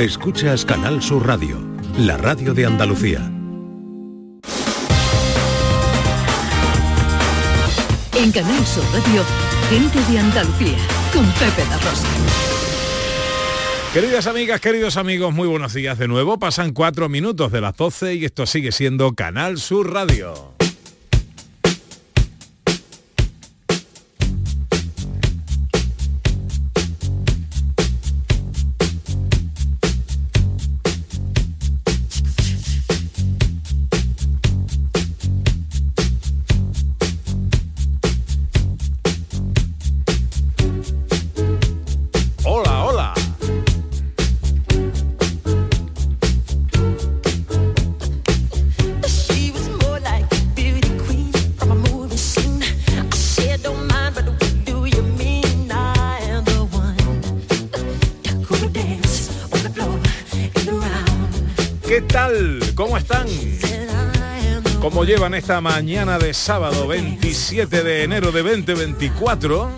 Escuchas Canal Sur Radio, la radio de Andalucía. En Canal Sur Radio, gente de Andalucía, con Pepe La Rosa. Queridas amigas, queridos amigos, muy buenos días de nuevo. Pasan cuatro minutos de las 12 y esto sigue siendo Canal Sur Radio. Llevan esta mañana de sábado 27 de enero de 2024?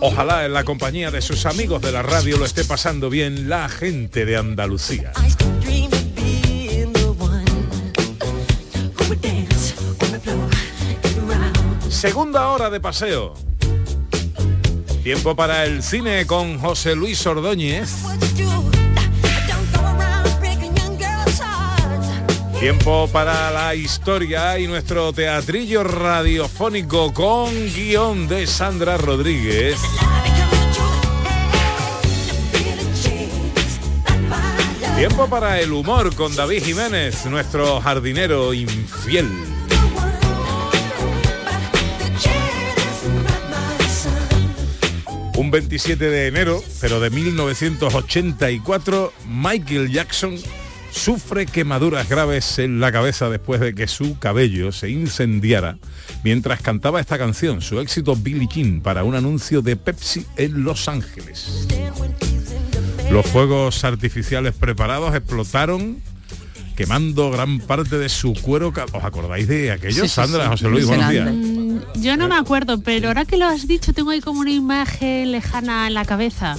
Ojalá en la compañía de sus amigos de la radio lo esté pasando bien la gente de Andalucía. Segunda hora de paseo. Tiempo para el cine con José Luis Ordóñez. Tiempo para la historia y nuestro teatrillo radiofónico con guion de Sandra Rodríguez. Tiempo para el humor con David Jiménez, nuestro jardinero infiel. Un 27 de enero, pero de 1984, Michael Jackson sufre quemaduras graves en la cabeza después de que su cabello se incendiara mientras cantaba esta canción, su éxito Billie Jean, para un anuncio de Pepsi en Los Ángeles. Los fuegos artificiales preparados explotaron quemando gran parte de su cuero. ¿Os acordáis de aquello? Sí, Sandra, sí. José Luis, buenos días. Mm, Yo no me acuerdo, pero ahora que lo has dicho tengo ahí como una imagen lejana en la cabeza.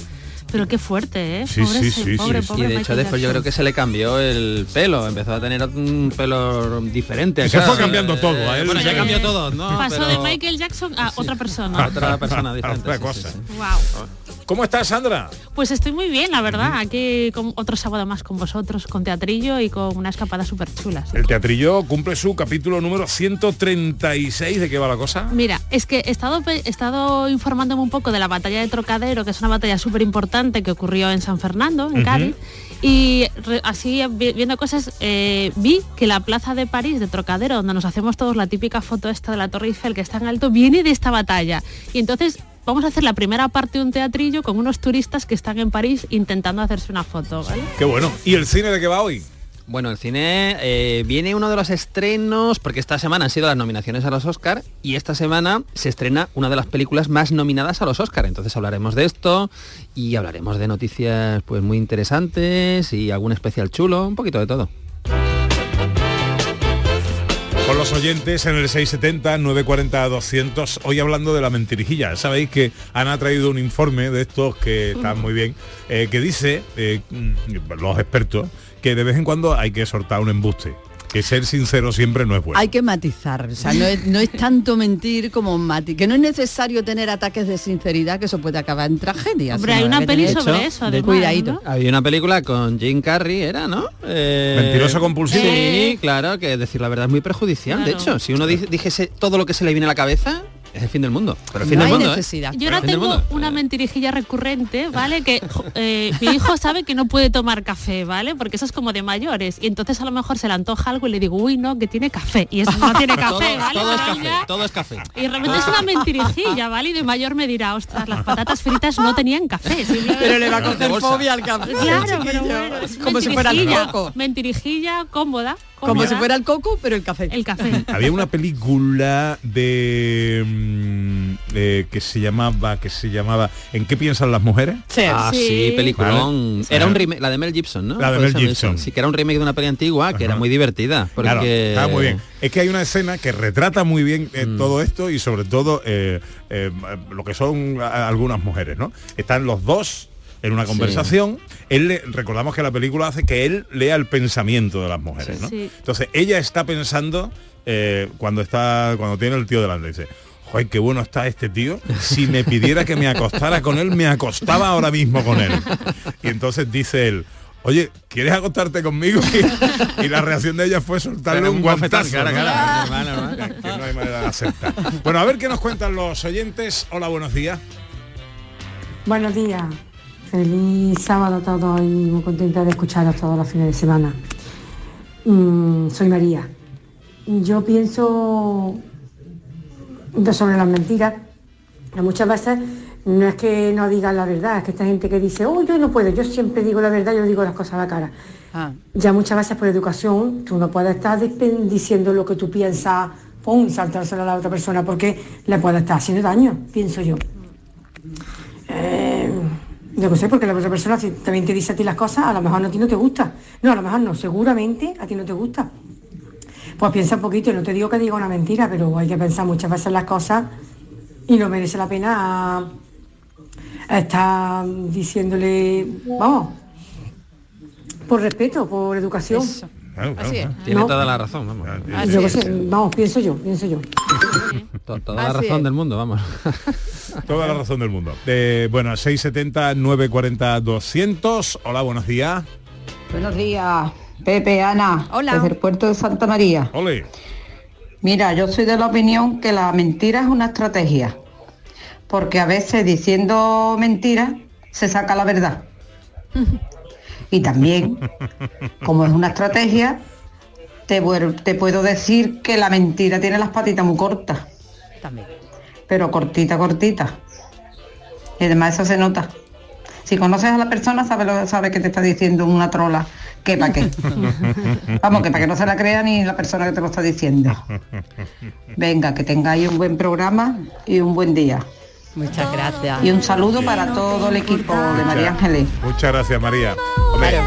Pero qué fuerte, ¿eh? Sí, pobre, sí, ese- sí, pobre, sí. pobre Y de hecho después yo creo que se le cambió el pelo, empezó a tener un pelo diferente. Se fue cambiando todo, a él bueno, ya cambió todo, ¿no? Pasó Pero de Michael Jackson a otra persona. otra persona diferente. Otra sí, sí, cosa. sí. Wow. ¿Cómo estás, Sandra? Pues estoy muy bien, la verdad. Aquí con otro sábado más con vosotros, con teatrillo y con una escapada súper chula. El teatrillo cumple su capítulo número 136. ¿De qué va la cosa? Mira, es que he estado, he estado informándome un poco de la batalla de Trocadero, que es una batalla súper importante que ocurrió en San Fernando, en Ujú. Cádiz. Y re- así vi- viendo cosas, eh, vi que la plaza de París, de Trocadero, donde nos hacemos todos la típica foto esta de la Torre Eiffel, que está en alto, viene de esta batalla. Y entonces vamos a hacer la primera parte de un teatrillo con unos turistas que están en París intentando hacerse una foto, ¿vale? Qué bueno. ¿Y el cine de qué va hoy? Bueno, el cine eh, viene uno de los estrenos, porque esta semana han sido las nominaciones a los Oscar y esta semana se estrena una de las películas más nominadas a los Oscar. Entonces hablaremos de esto y hablaremos de noticias pues muy interesantes y algún especial chulo, un poquito de todo. Los oyentes en el 670 940 200 hoy hablando de la mentirijilla. Sabéis que han traído un informe de estos que están muy bien eh, que dice eh, mm, los expertos que de vez en cuando hay que soltar un embuste que ser sincero siempre no es bueno Hay que matizar, o sea, no es, no es tanto mentir como mati que no es necesario tener ataques de sinceridad, que eso puede acabar en tragedia. Hombre, hay una peli sobre hecho, eso, de además, cuidadito. ¿no? Había una película con Jim Carrey, era, ¿no? Eh, Mentiroso compulsivo. Sí, claro, que decir la verdad es muy perjudicial. De hecho, si uno di- dijese todo lo que se le viene a la cabeza, es el fin del mundo. Pero el fin No del hay mundo, ¿eh? necesidad. Yo ahora tengo una mentirijilla recurrente, ¿vale? Que eh, mi hijo sabe que no puede tomar café, ¿vale? Porque eso es como de mayores. Y entonces a lo mejor se le antoja algo y le digo, uy, no, que tiene café. Y eso no tiene Todo, café, ¿vale? todo es Pero café, ya- todo es café. Y realmente es una mentirijilla, ¿vale? Y de mayor me dirá, ostras, las patatas fritas no tenían café. Pero le va a coger fobia al café. Claro, pero bueno, es como si fuera el mentirijilla, coco. Mentirijilla cómoda. Como si fuera el coco, pero el café. el café. había una película de mm, eh, que se llamaba, que se llamaba ¿En qué piensan las mujeres? Ah, sí, Sí. peliculón. Vale. Era un Sí. remake, la de Mel Gibson, ¿no? La de Mel Gibson. Sí, que era un remake de una peli antigua, que era muy divertida. Porque... Claro, está muy bien. Es que hay una escena que retrata muy bien eh, Mm. todo esto y sobre todo eh, eh, lo que son algunas mujeres, ¿no? Están los dos en una Sí. conversación. Él le- recordamos que la película hace que él lea el pensamiento de las mujeres, Sí. ¿no? Sí. Entonces ella está pensando eh, cuando está cuando tiene el tío delante dice. Joder, qué bueno está este tío. Si me pidiera que me acostara con él, me acostaba ahora mismo con él. Y entonces dice él, oye, ¿quieres acostarte conmigo? Y, y la reacción de ella fue soltarle un bofetón, guantazo. Que no hay manera de aceptar. Bueno, a ver qué nos cuentan los oyentes. Hola, buenos días. Buenos días. Feliz sábado a todos y muy contenta de escucharos todos los fines de semana. Mm, soy María. Yo pienso sobre las mentiras. muchas veces no es que no digan la verdad, es que esta gente que dice, oh, yo no puedo, yo siempre digo la verdad, yo digo las cosas a la cara. Ah, Ya muchas veces por educación tú no puedes estar diciendo lo que tú piensas, pum, saltárselo a la otra persona porque le puede estar haciendo daño, pienso yo. Eh, yo no sé, porque la otra persona si también te dice a ti las cosas, a lo mejor a ti no te gusta. No, a lo mejor no, seguramente a ti no te gusta. Pues piensa un poquito, no te digo que diga una mentira, pero hay que pensar muchas veces las cosas y no merece la pena estar diciéndole, vamos, por respeto, por educación. eso. Claro, claro, Así es. claro. Tiene No. toda la razón, vamos. Así Yo qué es. sé, vamos, pienso yo, pienso yo. To- Toda la razón es. del mundo, vamos. Toda la razón del mundo. Eh, bueno, 670 940 200. Hola, buenos días. Buenos días, Pepe, Ana, Hola. desde el puerto de Santa María. Ole. Mira, yo soy de la opinión que la mentira es una estrategia, porque a veces diciendo mentiras se saca la verdad. Y también, como es una estrategia, te, te puedo decir que la mentira tiene las patitas muy cortas, También. pero cortita, cortita. Y además eso se nota. Si conoces a la persona, sabes lo sabe que te está diciendo una trola. ¿Qué para qué? Vamos, que para que no se la crea ni la persona que te lo está diciendo. Venga, que tengáis un buen programa y un buen día. Muchas gracias. Y un saludo para todo el equipo de María Ángeles. Muchas gracias, María. Hombre,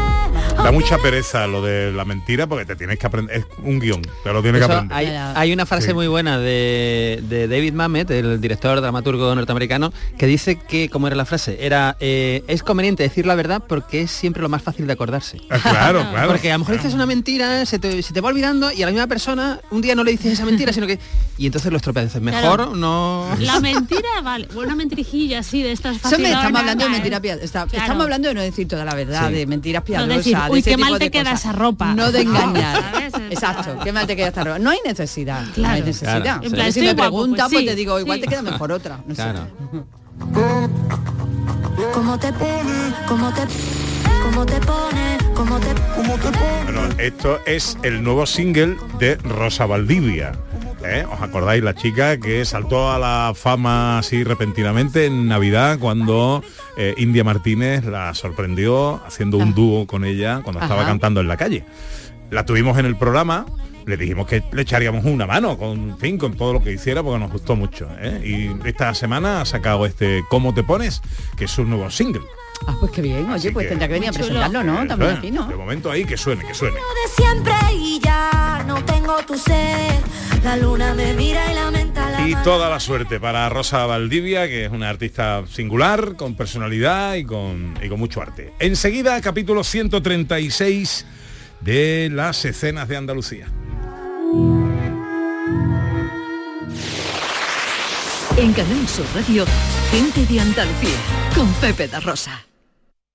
da mucha pereza lo de la mentira porque te tienes que aprender. Es un guion, te lo tienes que aprender. hay, hay una frase Sí. muy buena de, de David Mamet, el director dramaturgo norteamericano, que dice que, como era la frase, era eh, es conveniente decir la verdad porque es siempre lo más fácil de acordarse. Ah, claro, claro. Porque a lo mejor dices una mentira, se te, se te va olvidando y a la misma persona un día no le dices esa mentira, sino que... Y entonces lo estropeas. Dices, Mejor Claro. no... La mentira, vale. Una mentirijilla así de estas estamos hablando de mentiras. Está- Claro. Estamos hablando de no decir toda la verdad, Sí. de mentiras piadosas. Decir, de "Uy, qué mal te queda esa ropa". No de engañar. Exacto. Qué mal te queda esta ropa. No hay necesidad. No Claro. hay necesidad. Claro. En Si plan, me estoy guapo, preguntas, pues pues, sí, te digo, igual sí. te queda mejor otra. No sé. Claro. ¿Cómo te pone? ¿Cómo te cómo te pone? ¿Cómo te cómo te pone? Bueno, esto es el nuevo single de Rosa Valdivia. ¿eh? ¿Os acordáis la chica que saltó a la fama así repentinamente en Navidad cuando eh, India Martínez la sorprendió haciendo un dúo con ella cuando estaba cantando en la calle? La tuvimos en el programa, le dijimos que le echaríamos una mano con, fin, con todo lo que hiciera porque nos gustó mucho. ¿eh? Y esta semana ha sacado este ¿Cómo te pones? que es un nuevo single. Ah, pues qué bien. Así Oye, pues que- tendrá que venir a presentarlo, ¿no? También aquí, ¿no? De momento ahí que suene, que suene. de siempre y ya no tengo tu sed. La luna me mira y lamenta la Y mano. toda la suerte para Rosa Valdivia, que es una artista singular, con personalidad y con, y con mucho arte. Enseguida, capítulo 136 de las escenas de Andalucía. En Canal Sur Radio, gente de Andalucía, con Pepe da Rosa.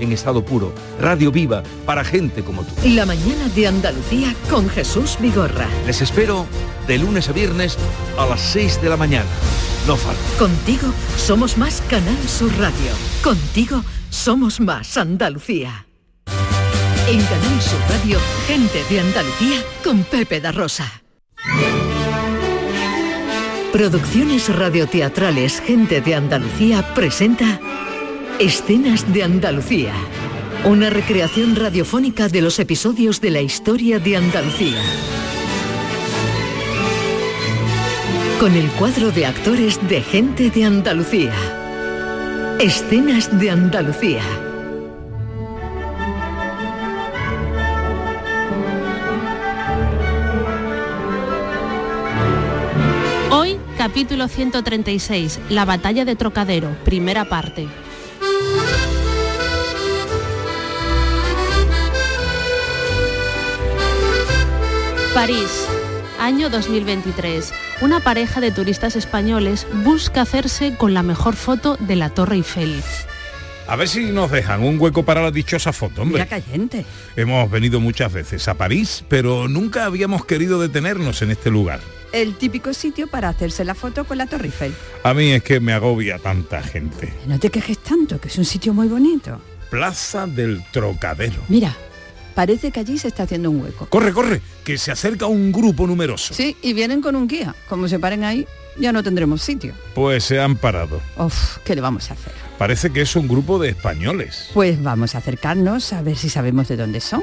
en estado puro, radio viva para gente como tú. La mañana de Andalucía con Jesús Vigorra. Les espero de lunes a viernes a las 6 de la mañana. No falta. Contigo somos más Canal Sur Radio. Contigo somos más Andalucía. En Canal Sur Radio, gente de Andalucía con Pepe da Rosa. Producciones radioteatrales Gente de Andalucía presenta Escenas de Andalucía. Una recreación radiofónica de los episodios de la historia de Andalucía. Con el cuadro de actores de Gente de Andalucía. Escenas de Andalucía. Hoy, capítulo 136, La batalla de Trocadero, primera parte. París, año 2023. Una pareja de turistas españoles busca hacerse con la mejor foto de la Torre Eiffel. A ver si nos dejan un hueco para la dichosa foto, hombre. Mira caliente. Hemos venido muchas veces a París, pero nunca habíamos querido detenernos en este lugar. El típico sitio para hacerse la foto con la Torre Eiffel. A mí es que me agobia tanta gente. No te quejes tanto, que es un sitio muy bonito. Plaza del Trocadero. Mira, parece que allí se está haciendo un hueco. Corre, corre, que se acerca un grupo numeroso. Sí, y vienen con un guía. Como se paren ahí, ya no tendremos sitio. Pues se han parado. Uf, ¿qué le vamos a hacer? Parece que es un grupo de españoles. Pues vamos a acercarnos a ver si sabemos de dónde son.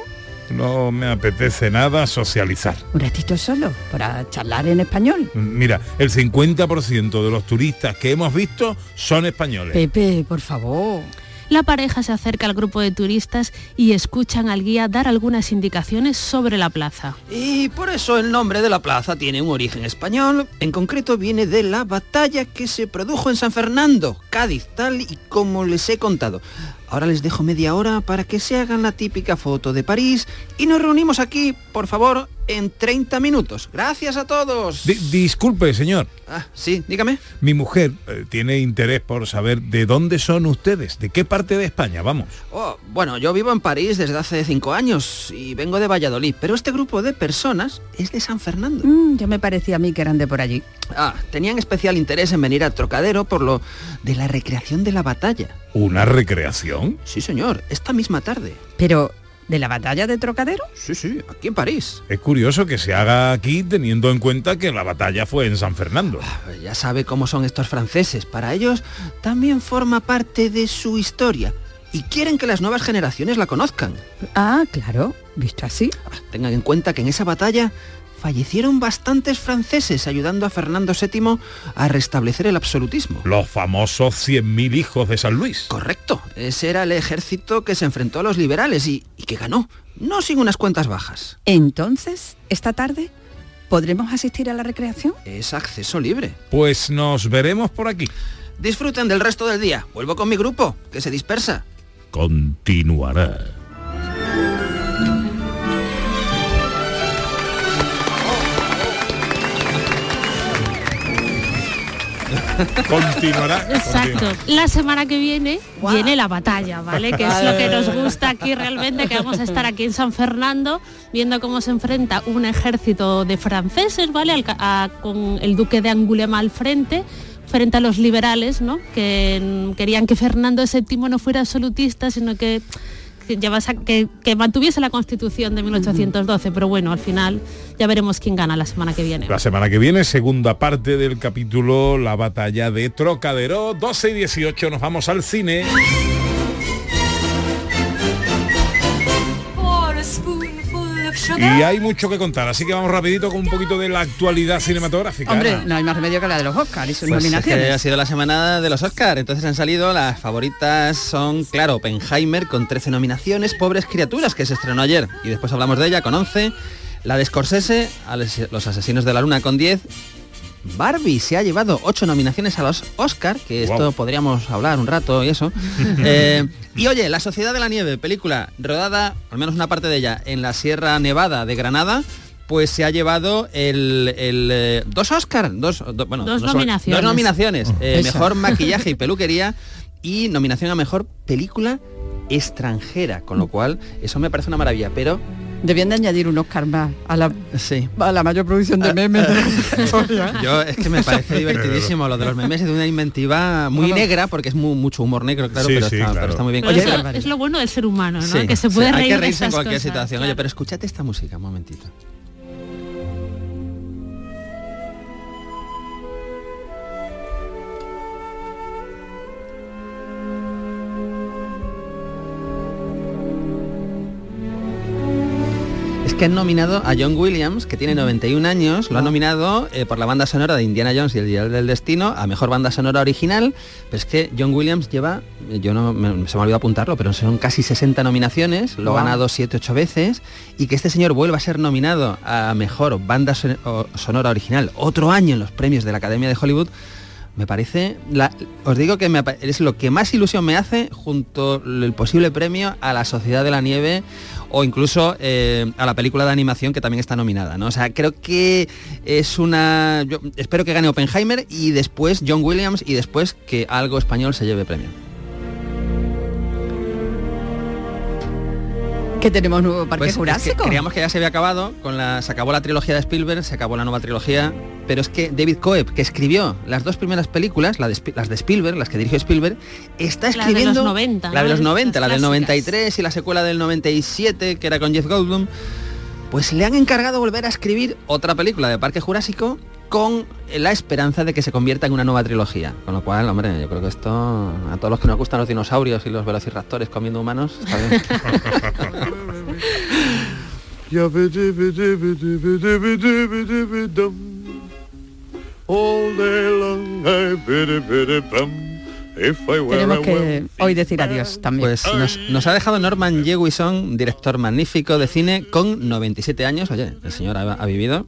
No me apetece nada socializar. Un ratito solo, para charlar en español. Mira, el 50% de los turistas que hemos visto son españoles. Pepe, por favor. La pareja se acerca al grupo de turistas y escuchan al guía dar algunas indicaciones sobre la plaza. Y por eso el nombre de la plaza tiene un origen español, en concreto viene de la batalla que se produjo en San Fernando, Cádiz, tal y como les he contado. Ahora les dejo media hora para que se hagan la típica foto de París y nos reunimos aquí, por favor, en 30 minutos. Gracias a todos. Di- disculpe, señor. Ah, sí, dígame. Mi mujer eh, tiene interés por saber de dónde son ustedes, de qué parte de España, vamos. Oh, bueno, yo vivo en París desde hace cinco años y vengo de Valladolid, pero este grupo de personas es de San Fernando. Mm, ya me parecía a mí que eran de por allí. Ah, tenían especial interés en venir a Trocadero por lo de la recreación de la batalla. ¿Una recreación? Sí, señor, esta misma tarde. Pero, ¿de la batalla de Trocadero? Sí, sí, aquí en París. Es curioso que se haga aquí teniendo en cuenta que la batalla fue en San Fernando. Ya sabe cómo son estos franceses. Para ellos también forma parte de su historia y quieren que las nuevas generaciones la conozcan. Ah, claro, visto así. Tengan en cuenta que en esa batalla fallecieron bastantes franceses ayudando a Fernando VII a restablecer el absolutismo. Los famosos 100.000 hijos de San Luis. Correcto, ese era el ejército que se enfrentó a los liberales y, y que ganó, no sin unas cuentas bajas. Entonces, esta tarde, ¿podremos asistir a la recreación? Es acceso libre. Pues nos veremos por aquí. Disfruten del resto del día. Vuelvo con mi grupo, que se dispersa. Continuará. Continuará. Exacto. La semana que viene viene la batalla, ¿vale? Que es lo que nos gusta aquí realmente, que vamos a estar aquí en San Fernando viendo cómo se enfrenta un ejército de franceses, ¿vale? Al a- con el duque de Angulema al frente frente a los liberales, ¿no? Que querían que Fernando VII no fuera absolutista, sino que, que, que mantuviese la Constitución de 1812, pero bueno, al final ya veremos quién gana la semana que viene. La semana que viene, segunda parte del capítulo La batalla de Trocadero, 12 y 18, nos vamos al cine. Y hay mucho que contar, así que vamos rapidito con un poquito de la actualidad cinematográfica. Hombre, Ana. no hay más remedio que la de los Oscars y sus Pues es nominaciones. que ha sido la semana de los Oscar, entonces han salido las favoritas son, claro, Oppenheimer con 13 nominaciones, Pobres Criaturas, que se estrenó ayer, y después hablamos de ella con 11, la de Scorsese, Los Asesinos de la Luna con 10, Barbie se ha llevado 8 nominaciones a los Oscar, que esto podríamos hablar un rato y eso. Eh, y oye, La Sociedad de la Nieve, película rodada, al menos una parte de ella, en la Sierra Nevada de Granada, pues se ha llevado el, el, eh, dos Oscar, dos, do- bueno, Dos no nominaciones. dos nominaciones, eh, Esa. mejor maquillaje y peluquería y nominación a mejor película extranjera, con lo cual eso me parece una maravilla, pero Debían de añadir un Oscar más a la, sí. a la mayor producción de memes de la historia. Yo es que me parece divertidísimo lo de los memes es de una inventiva muy negra porque es mu- mucho humor negro, claro, Sí, pero, sí, está, claro. pero está muy bien. Oye, es lo bueno del ser humano, ¿no? sí, que se sí, puede hay reír que de reírse en cualquier cosas, situación. Oye, pero escúchate esta música un momentito. Que han nominado a John Williams, que tiene 91 años, lo han nominado eh, por la banda sonora de Indiana Jones y el Dial del Destino a Mejor Banda Sonora Original, pero es que John Williams lleva, eh, yo no me- se me ha olvidado apuntarlo, pero son casi 60 nominaciones, lo ha Wow. ganado 7-8 veces, y que este señor vuelva a ser nominado a Mejor Banda Sonora Original otro año en los premios de la Academia de Hollywood, me parece, la- os digo que me es lo que más ilusión me hace junto el posible premio a la Sociedad de la Nieve o incluso eh, a la película de animación que también está nominada. ¿no? O sea, creo que es una... Yo espero que gane Oppenheimer y después John Williams y después que algo español se lleve premio. Que tenemos nuevo parque Pues es que jurásico. creíamos que ya se había acabado, con la, se acabó la trilogía de Spielberg, se acabó la nueva trilogía, pero es que David Coeb, que escribió las dos primeras películas, la de Spi- las de Spielberg, las que dirigió Spielberg, está La de los escribiendo 90, la de los 90, Las la del clásicas. 93 y la secuela del 97, que era con Jeff Goldblum, pues le han encargado volver a escribir otra película de Parque Jurásico con la esperanza de que se convierta en una nueva trilogía. Con lo cual, hombre, yo creo que esto, a todos los que nos gustan los dinosaurios y los velociraptores comiendo humanos, está bien. Tenemos que hoy decir adiós también. Pues nos, nos ha dejado Norman Jewison, director magnífico de cine, con 97 años. Oye, el señor ha, ha vivido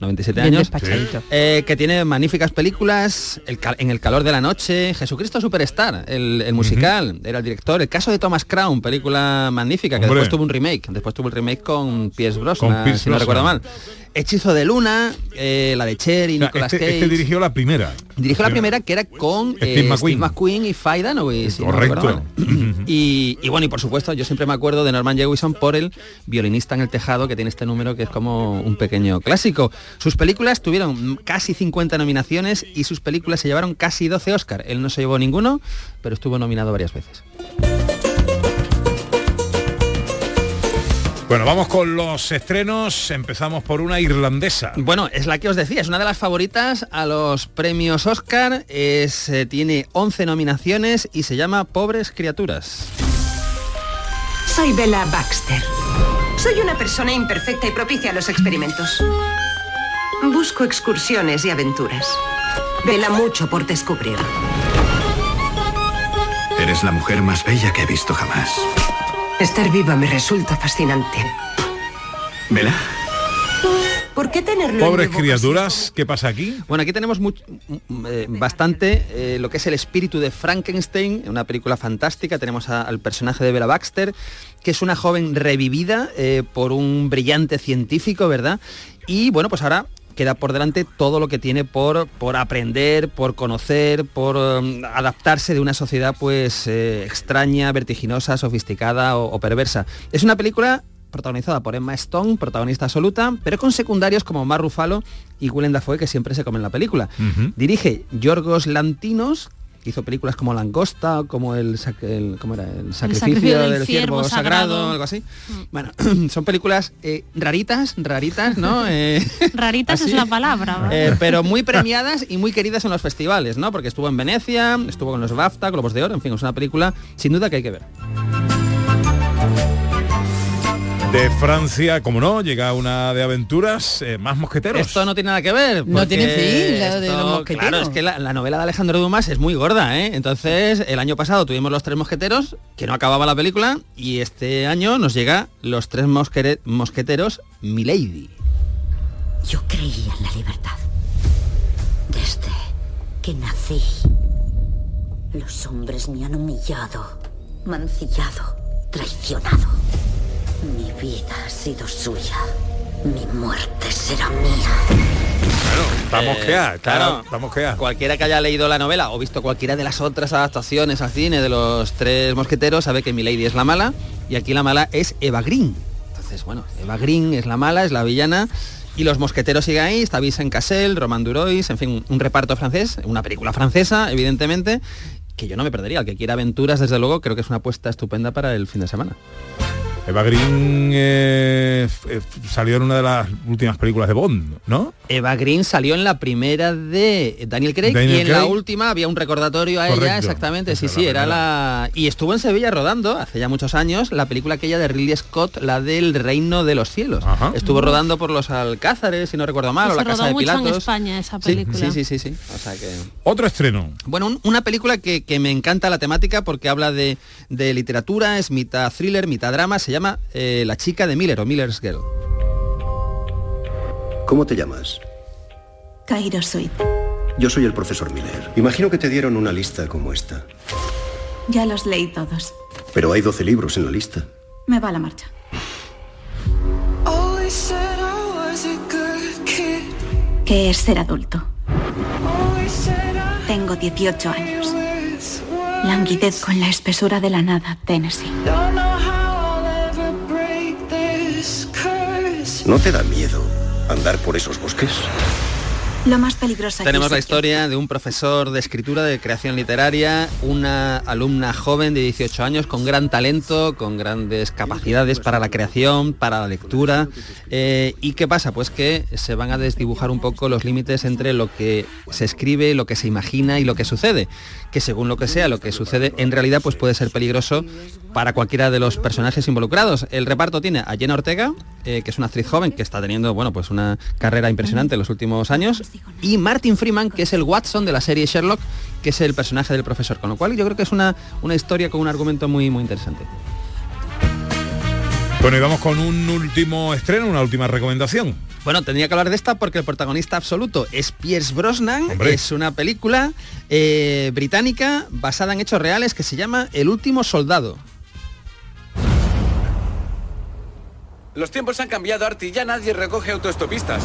97 Bien años. eh, que tiene magníficas películas, El En el calor de la noche, Jesucristo Superstar, el, el musical, era el director. El caso de Thomas Crown, película magnífica, que Hombre. después tuvo un remake. Después tuvo el remake con Pierce Brosnan, Con Pierce si no recuerdo mal. Hechizo de Luna, eh, la de Cher y O sea, Nicolas este, Cage. este dirigió la primera. Dirigió la primera que era con Steve eh, McQueen. Steve McQueen y Faye Dunaway, si no Correcto. mal. y, y bueno, y por supuesto, yo siempre me acuerdo de Norman Jewison por el violinista en el tejado, que tiene este número que es como un pequeño clásico. Sus películas tuvieron casi 50 nominaciones y sus películas se llevaron casi 12 Oscar. Él no se llevó ninguno, pero estuvo nominado varias veces. Bueno, vamos con los estrenos. Empezamos por una irlandesa. Bueno, es la que os decía, es una de las favoritas a los premios Oscar, es, eh, tiene 11 nominaciones y se llama Pobres Criaturas. Soy Bella Baxter. Soy una persona imperfecta y propicia a los experimentos. Busco excursiones y aventuras. Vela mucho por descubrir. Eres la mujer más bella que he visto jamás. Estar viva me resulta fascinante. ¿Vela? ¿Por qué tenerlo en Pobres criaturas, ¿qué pasa aquí? Bueno, aquí tenemos much- m- eh, bastante eh, lo que es el espíritu de Frankenstein, una película fantástica. Tenemos a- al personaje de Bella Baxter, que es una joven revivida eh, por un brillante científico, ¿verdad? Y bueno, pues ahora queda por delante todo lo que tiene por, por aprender, por conocer, por um, adaptarse de una sociedad pues eh, extraña, vertiginosa, sofisticada o, o perversa. Es una película protagonizada por Emma Stone, protagonista absoluta, pero con secundarios como Mar Ruffalo y Willem Dafoe, que siempre se comen la película. Dirige Yorgos Lantinos, hizo películas como Langosta, como el, el- ¿cómo era? el sacrificio, sacrificio del del ciervo ciervo sagrado, sagrado. algo así. Bueno, son películas eh, raritas, raritas, ¿no? Eh, Raritas así. es la palabra. Eh, pero muy premiadas y muy queridas en los festivales, ¿no? Porque estuvo en Venecia, estuvo con los BAFTA, Globos de Oro, en fin, es una película sin duda que hay que ver. De Francia, como no, llega una de aventuras, eh, más mosqueteros. Esto no tiene nada que ver. No tiene fin, la de esto- los mosqueteros. Claro, es que la, la novela de Alejandro Dumas es muy gorda, ¿eh? Entonces, el año pasado tuvimos Los Tres Mosqueteros, que no acababa la película, y este año nos llega Los Tres Mosquere- Mosqueteros Milady. Yo creía en la libertad. Desde que nací. Los hombres me han humillado, mancillado, traicionado. Mi vida ha sido suya. Mi muerte será mía. Está mosqueada, está- Eh, claro. mosqueada. Cualquiera que haya leído la novela o visto cualquiera de las otras adaptaciones al cine de los tres mosqueteros sabe que Milady es la mala y aquí la mala es Eva Green. Entonces, bueno, Eva Green es la mala, es la villana y los mosqueteros siguen ahí, está Vincent Cassel, Roman Durois, en fin, un, un reparto francés, una película francesa, evidentemente, que yo no me perdería. El que quiera aventuras, desde luego, creo que es una apuesta estupenda para el fin de semana. Eva Green eh, eh, salió en una de las últimas películas de Bond, ¿no? Eva Green salió en la primera de Daniel Craig Daniel y en la última había un recordatorio a Correcto. ella, exactamente, sí, Esa sí, la era la... Y estuvo en Sevilla rodando, hace ya muchos años, la película aquella de Ridley Scott, la del Reino de los Cielos. Estuvo rodando por los Alcázares, si no recuerdo mal, o se la Casa rodó de mucho en Pilatos. España esa Sí, película. sí, sí, sí, sí. O sea que... Otro estreno. Bueno, un- una película que, que me encanta la temática porque habla de, de literatura, es mitad thriller, mitad drama, se llama eh, La chica de Miller o Miller's Girl. ¿Cómo te llamas? Cairo Sweet. Yo soy el profesor Miller. Imagino que te dieron una lista como esta. Ya los leí todos. Pero hay 12 libros en la lista. Me va la marcha. A good kid. ¿Qué es ser adulto? Tengo 18 años. Languidez con la espesura de la nada, Tennessee. ¿No te da miedo andar por esos bosques? Lo más peligroso aquí Tenemos la que- historia de un profesor de escritura, de creación literaria, una alumna joven de 18 años con gran talento, con grandes capacidades para la creación, para la lectura. Eh, ¿Y qué pasa? Pues que se van a desdibujar un poco los límites entre lo que se escribe, lo que se imagina y lo que sucede. Que según lo que sea, lo que sucede en realidad pues puede ser peligroso para cualquiera de los personajes involucrados. El reparto tiene a Jenna Ortega, eh, que es una actriz joven que está teniendo bueno, pues una carrera impresionante en los últimos años, y Martin Freeman, que es el Watson de la serie Sherlock, que es el personaje del profesor. Con lo cual yo creo que es una, una historia con un argumento muy, muy interesante. Bueno, y vamos con un último estreno, una última recomendación. Bueno, tendría que hablar de esta porque el protagonista absoluto es Pierce Brosnan. Hombre. Es una película eh, británica basada en hechos reales que se llama El último soldado. Los tiempos han cambiado, Artie. Ya nadie recoge autoestopistas.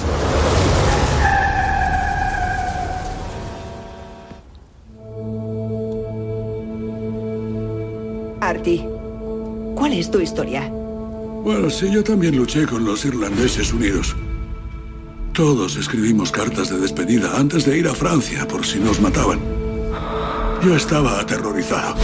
¿Cuál es tu historia? Bueno, sí, yo también luché con los irlandeses unidos. Todos escribimos cartas de despedida antes de ir a Francia por si nos mataban. Yo estaba aterrorizado.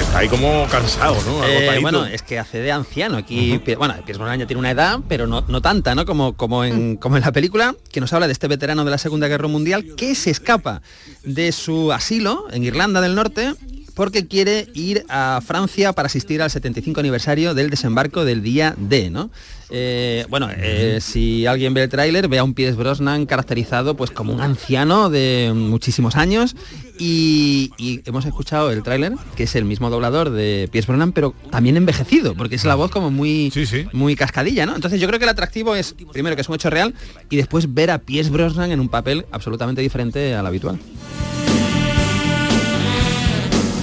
Está ahí como cansado, ¿no? Eh, bueno, es que hace de anciano aquí. Pi- Bueno, Pierce Brosnan ya tiene una edad, pero no, no tanta, ¿no? Como, como, en, como en la película, que nos habla de este veterano de la Segunda Guerra Mundial que se escapa de su asilo en Irlanda del Norte porque quiere ir a Francia para asistir al 75 aniversario del desembarco del día D, ¿no? Eh, bueno, eh, si alguien ve el tráiler, ve a un Pierce Brosnan caracterizado pues como un anciano de muchísimos años y, y hemos escuchado el tráiler, que es el mismo doblador de Pierce Brosnan, pero también envejecido, porque es la voz como muy, muy cascadilla, ¿no? Entonces yo creo que el atractivo es, primero, que es un hecho real y después ver a Pierce Brosnan en un papel absolutamente diferente al habitual.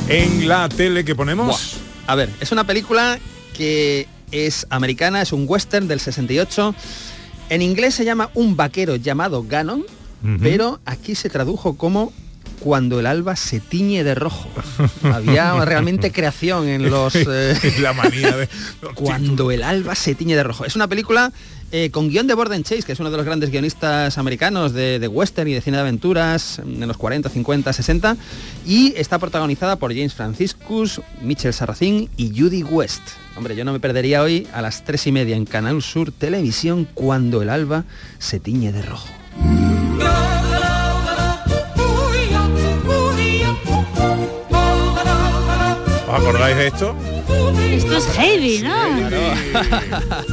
En la tele que ponemos... Buah. A ver, es una película que es americana, es un western del 68. En inglés se llama Un vaquero llamado Ganon, pero aquí se tradujo como Cuando el alba se tiñe de rojo. Había realmente creación en los... eh, la manía de... Cuando el alba se tiñe de rojo. Es una película eh, con guion de Borden Chase, que es uno de los grandes guionistas americanos de, western y de cine de aventuras en los 40, 50, 60, y está protagonizada por James Franciscus, Michel Sarracín y Judy West. Hombre, yo no me perdería hoy a las tres y media en Canal Sur Televisión cuando el alba se tiñe de rojo. ¿Os acordáis de esto? Esto es Heidi, ¿no?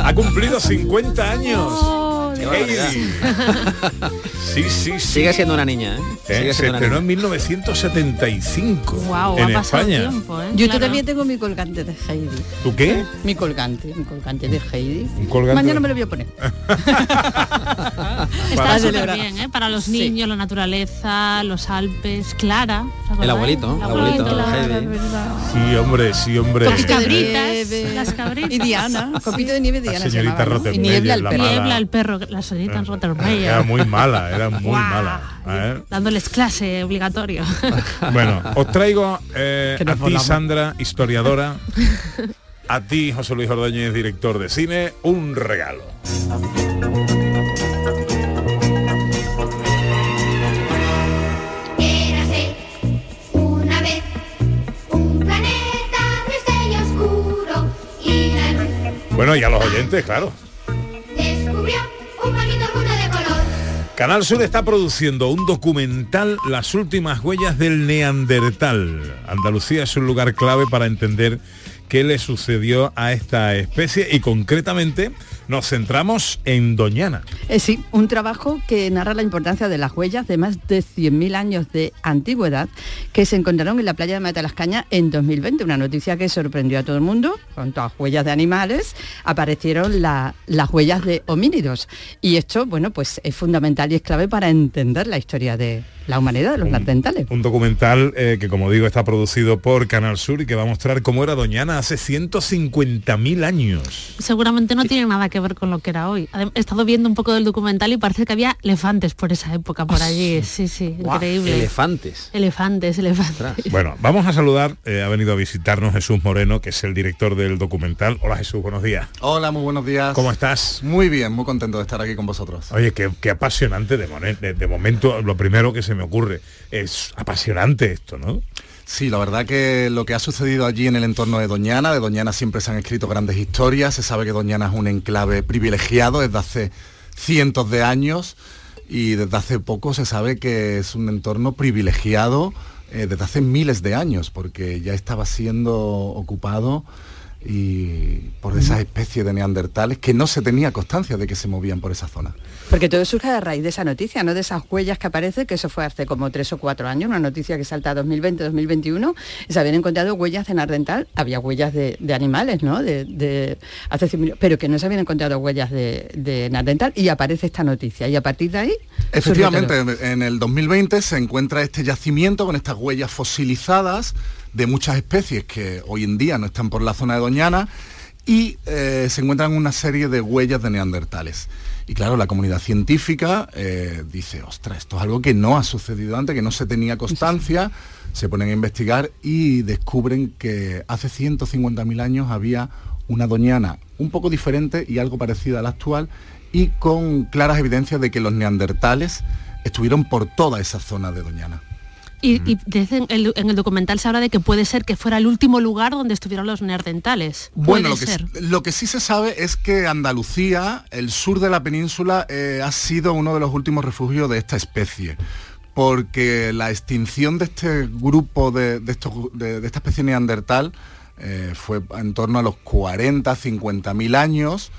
Ha cumplido 50 años. Sí, sí, sí. Sigue siendo una niña, ¿eh? Eh, Sigue se siendo una estrenó en 1975 Guau, en España. Yo también tengo mi colgante de Heidi. ¿Tú qué? Mi colgante, mi colgante de Heidi. Un colgante Mañana de- me lo voy a poner. Está Para súper bien, ¿eh? Para los niños, la naturaleza, los Alpes, Clara. El abuelito, el abuelito, Clara, Heidi. es verdad. Sí, hombre, sí, hombre. Las cabritas, nieve. las cabritas. Y Diana, copito de nieve Diana. se señorita llamaba, ¿no? Y niebla perro. el perro, la señorita en Rottermeier. Era muy mala, era muy mala. ¿eh? Dándoles clase obligatorio. Bueno, os traigo eh, a ti. Sandra, historiadora, a ti, José Luis Ordóñez, director de cine, un regalo. Bueno, y a los oyentes, claro. descubrió Canal Sur está produciendo un documental Las últimas huellas del Neandertal. Andalucía es un lugar clave para entender qué le sucedió a esta especie y concretamente nos centramos en Doñana. Eh, sí, un trabajo que narra la importancia de las huellas de más de 100.000 años de antigüedad que se encontraron en la playa de Mata de las Cañas en 2020. Una noticia que sorprendió a todo el mundo. Con todas huellas de animales aparecieron la- las huellas de homínidos. Y esto, bueno, pues es fundamental y es clave para entender la historia de la humanidad, de los neandertales. Un documental eh, que, como digo, está producido por Canal Sur y que va a mostrar cómo era Doñana hace 150.000 años. Seguramente no tiene nada que ver con lo que era hoy. He estado viendo un poco del documental y parece que había elefantes por esa época, por allí. Sí, sí, increíble. Elefantes. Elefantes, elefantes. Bueno, vamos a saludar, eh, ha venido a visitarnos Jesús Moreno, que es el director del documental. Hola Jesús, buenos días. Hola, muy buenos días. ¿Cómo estás? Muy bien, muy contento de estar aquí con vosotros. Oye, qué, qué apasionante de, de- de momento, lo primero que se me ocurre. Es apasionante esto, ¿no? Sí, la verdad que lo que ha sucedido allí en el entorno de Doñana, de Doñana siempre se han escrito grandes historias, se sabe que Doñana es un enclave privilegiado desde hace cientos de años y desde hace poco se sabe que es un entorno privilegiado eh, desde hace miles de años, porque ya estaba siendo ocupado y por esas especies de neandertales que no se tenía constancia de que se movían por esa zona. Porque todo surge a raíz de esa noticia, no de esas huellas que aparece, que eso fue hace como tres o cuatro años, una noticia que salta a 2020-2021, y se habían encontrado huellas de Nardental, había huellas de, animales, ¿no? De, de hace 100.000 pero que no se habían encontrado huellas de, de Nardental, y aparece esta noticia, y a partir de ahí... Efectivamente, en el 2020 se encuentra este yacimiento con estas huellas fosilizadas de muchas especies que hoy en día no están por la zona de Doñana y eh, se encuentran una serie de huellas de neandertales. Y claro, la comunidad científica eh, dice, ostras, esto es algo que no ha sucedido antes, que no se tenía constancia, se ponen a investigar y descubren que hace 150.000 años había una doñana un poco diferente y algo parecida a la actual y con claras evidencias de que los neandertales estuvieron por toda esa zona de Doñana. Y, el- en el documental se habla de que puede ser que fuera el último lugar donde estuvieron los neandertales. Bueno, lo que, ser. lo que sí se sabe es que Andalucía, el sur de la península, eh, ha sido uno de los últimos refugios de esta especie. Porque la extinción de este grupo de, de estos- de- de esta especie neandertal eh, fue en torno a los 40, 50 mil años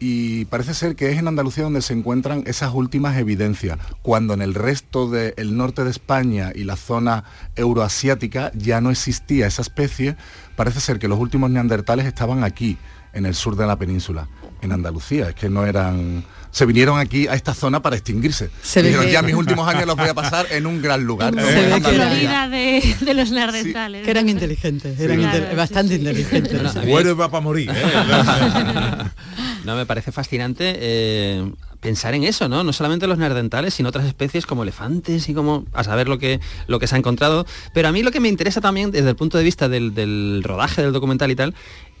y parece ser que es en Andalucía donde se encuentran esas últimas evidencias, cuando en el resto del norte de España y la zona euroasiática ya no existía esa especie, parece ser que los últimos neandertales estaban aquí, en el sur de la península, en Andalucía, es que no eran... Se vinieron aquí a esta zona para extinguirse. Se ve Dijeron, que- ya mis últimos años los voy a pasar en un gran lugar. En que es la. Florida de, de los neandertales. Que eran inteligentes, eran Claro, bastante inteligentes. Bueno, va para morir. ¿eh? No, me parece fascinante. eh, pensar en eso, ¿no? No solamente los neandertales, sino otras especies como elefantes y como a saber lo que, lo que se ha encontrado. Pero a mí lo que me interesa también desde el punto de vista del, del rodaje del documental y tal,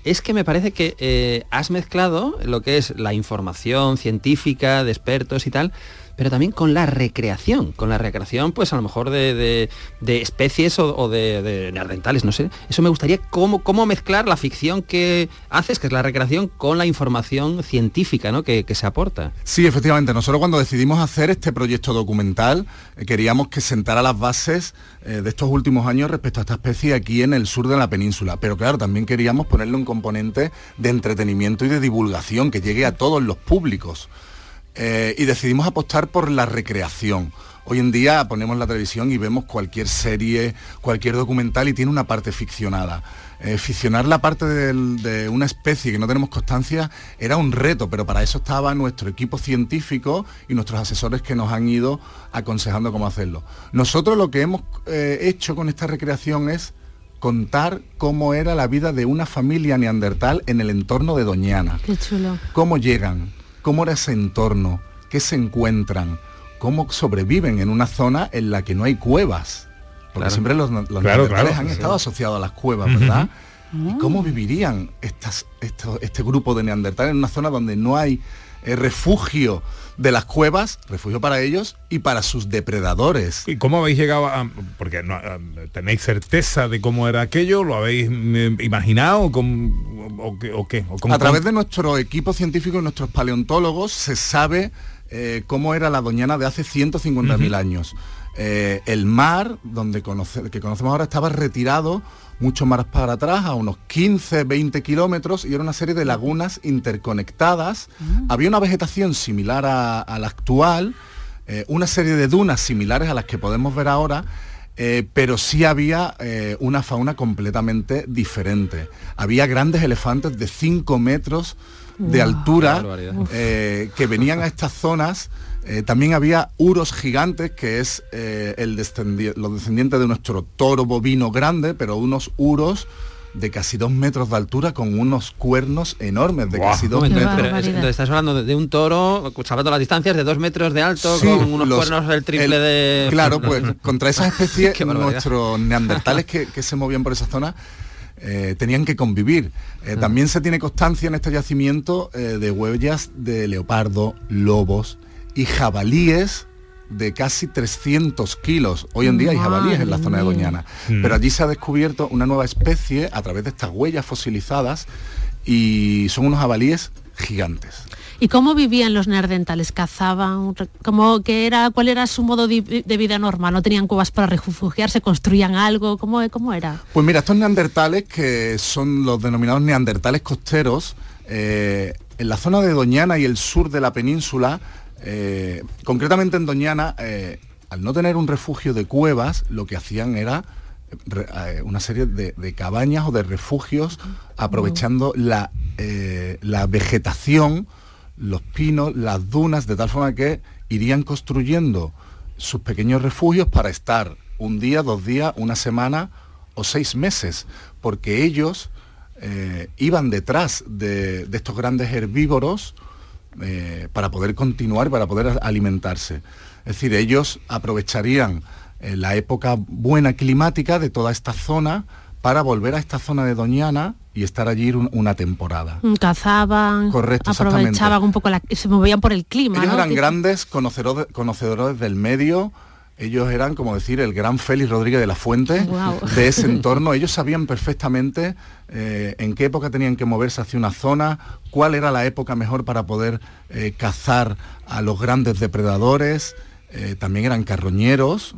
es que me parece que eh, has mezclado lo que es la información científica de expertos y tal, pero también con la recreación, con la recreación pues a lo mejor de, de- especies o, o de, de neandertales, no sé. Eso me gustaría cómo, cómo mezclar la ficción que haces, que es la recreación, con la información científica ¿no? que, que se aporta. Sí, efectivamente. Nosotros cuando decidimos hacer este proyecto documental, eh, queríamos que sentara las bases eh, de estos últimos años respecto a esta especie aquí en el sur de la península. Pero claro, también queríamos ponerle un componente de entretenimiento y de divulgación que llegue a todos los públicos. Eh, y decidimos apostar por la recreación. Hoy en día ponemos la televisión y vemos cualquier serie, cualquier documental y tiene una parte ficcionada. Eh, ficcionar la parte del- de una especie que no tenemos constancia era un reto, pero para eso estaba nuestro equipo científico y nuestros asesores que nos han ido aconsejando cómo hacerlo. Nosotros lo que hemos eh, hecho con esta recreación es contar cómo era la vida de una familia neandertal en el entorno de Doñana Qué chulo. cómo llegan, cómo era ese entorno, qué se encuentran, cómo sobreviven en una zona en la que no hay cuevas. Porque Claro. siempre los, los Claro, neandertales claro, han estado asociados a las cuevas. ¿verdad? ¿Y cómo vivirían estas, esto- este grupo de neandertales en una zona donde no hay eh, refugio de las cuevas, refugio para ellos y para sus depredadores? ¿Y cómo habéis llegado a...? Porque no, tenéis certeza de cómo era aquello, lo habéis mm, imaginado con- o, qué- o qué? ¿O cómo- a través de nuestro equipo científico y nuestros paleontólogos se sabe eh, cómo era la doñana de hace 150.000 Ujú. años. Eh, el mar, donde conoce- que conocemos ahora, estaba retirado mucho más para atrás, a unos 15, 20 kilómetros, y era una serie de lagunas interconectadas. Había una vegetación similar a, a la actual, eh, una serie de dunas similares a las que podemos ver ahora, eh, pero sí había eh, una fauna completamente diferente. Había grandes elefantes de 5 metros de Wow. altura eh, que venían a estas zonas. Eh, también había uros gigantes, que es eh, el descendi- los descendientes de nuestro toro bovino grande, pero unos uros de casi dos metros de altura con unos cuernos enormes de casi dos metros. pero es- entonces estás hablando de, de un toro, salvando las distancias, de dos metros de alto, Sí, con unos los- cuernos del triple el- de... Claro, pues contra esas especies, nuestros neandertales que, que se movían por esa zona eh, tenían que convivir. Eh, Ah. También se tiene constancia en este yacimiento eh, de huellas de leopardo, lobos y jabalíes de casi 300 kilos. Hoy en día hay jabalíes en la zona de. Doñana. Mm. Pero allí se ha descubierto una nueva especie a través de estas huellas fosilizadas y son unos jabalíes gigantes. ¿Y cómo vivían los neandertales? ¿Cazaban? ¿Cómo, que era, ¿Cuál era su modo de vida normal? ¿No tenían cuevas para refugiarse? ¿Construían algo? ¿Cómo, cómo era? Pues mira, estos neandertales, que son los denominados neandertales costeros, eh, en la zona de Doñana y el sur de la península, eh, concretamente en Doñana, eh, al no tener un refugio de cuevas, lo que hacían era eh, una serie de, de cabañas o de refugios aprovechando la, eh, la vegetación, los pinos, las dunas, de tal forma que irían construyendo sus pequeños refugios para estar un día, dos días, una semana o seis meses, porque ellos eh, iban detrás de, de estos grandes herbívoros eh, para poder continuar, para poder alimentarse. Es decir, ellos aprovecharían eh, la época buena climática de toda esta zona para volver a esta zona de Doñana y estar allí un- una temporada. Mm, ¿Cazaban? Correcto, aprovechaban un poco la, se movían por el clima. Ellos ¿no? eran grandes conocedores, conocedores del medio. Ellos eran, como decir, el gran Félix Rodríguez de la Fuente de ese entorno. Ellos sabían perfectamente eh, en qué época tenían que moverse hacia una zona, cuál era la época mejor para poder eh, cazar a los grandes depredadores. Eh, también eran carroñeros.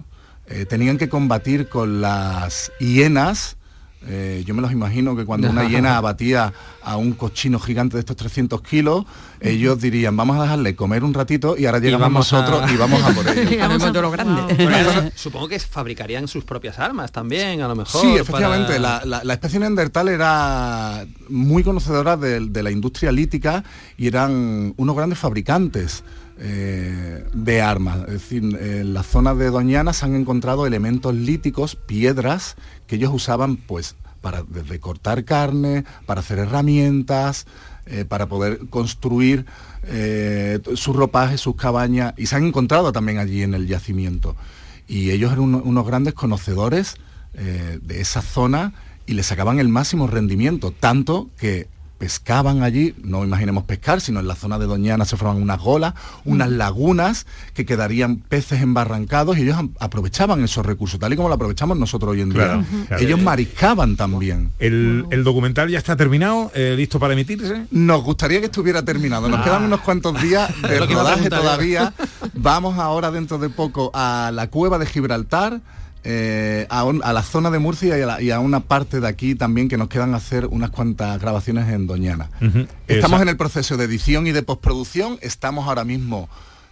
tenían que combatir con las hienas. Eh, yo me los imagino que cuando una hiena abatía a un cochino gigante de estos 300 kilos, ellos dirían, vamos a dejarle comer un ratito y ahora llegamos vamos a- nosotros y vamos a por ellos. Supongo que fabricarían sus propias armas también, a lo mejor. Sí, efectivamente, para- la, la- la especie neandertal era muy conocedora de, de la industria lítica y eran unos grandes fabricantes eh, de armas. Es decir, en la zona de Doñana se han encontrado elementos líticos, piedras, que ellos usaban pues para desde cortar carne, para hacer herramientas, eh, para poder construir eh, sus ropajes, sus cabañas, y se han encontrado también allí en el yacimiento. Y ellos eran uno- unos grandes conocedores eh, de esa zona y le sacaban el máximo rendimiento, tanto que pescaban allí, no imaginemos pescar, sino en la zona de Doñana se forman unas golas, unas lagunas que quedarían peces embarrancados y ellos aprovechaban esos recursos, tal y como lo aprovechamos nosotros hoy en día. Claro, claro. Ellos mariscaban también. El, el documental ya está terminado, eh, listo para emitirse. Nos gustaría que estuviera terminado. Nos Ah. quedan unos cuantos días de rodaje preguntar todavía. Vamos ahora dentro de poco a la cueva de Gibraltar. Eh, a, un- a la zona de Murcia y a, la- y a una parte de aquí también que nos quedan hacer unas cuantas grabaciones en Doñana. Estamos Esa- en el proceso de edición y de postproducción. Estamos ahora mismo,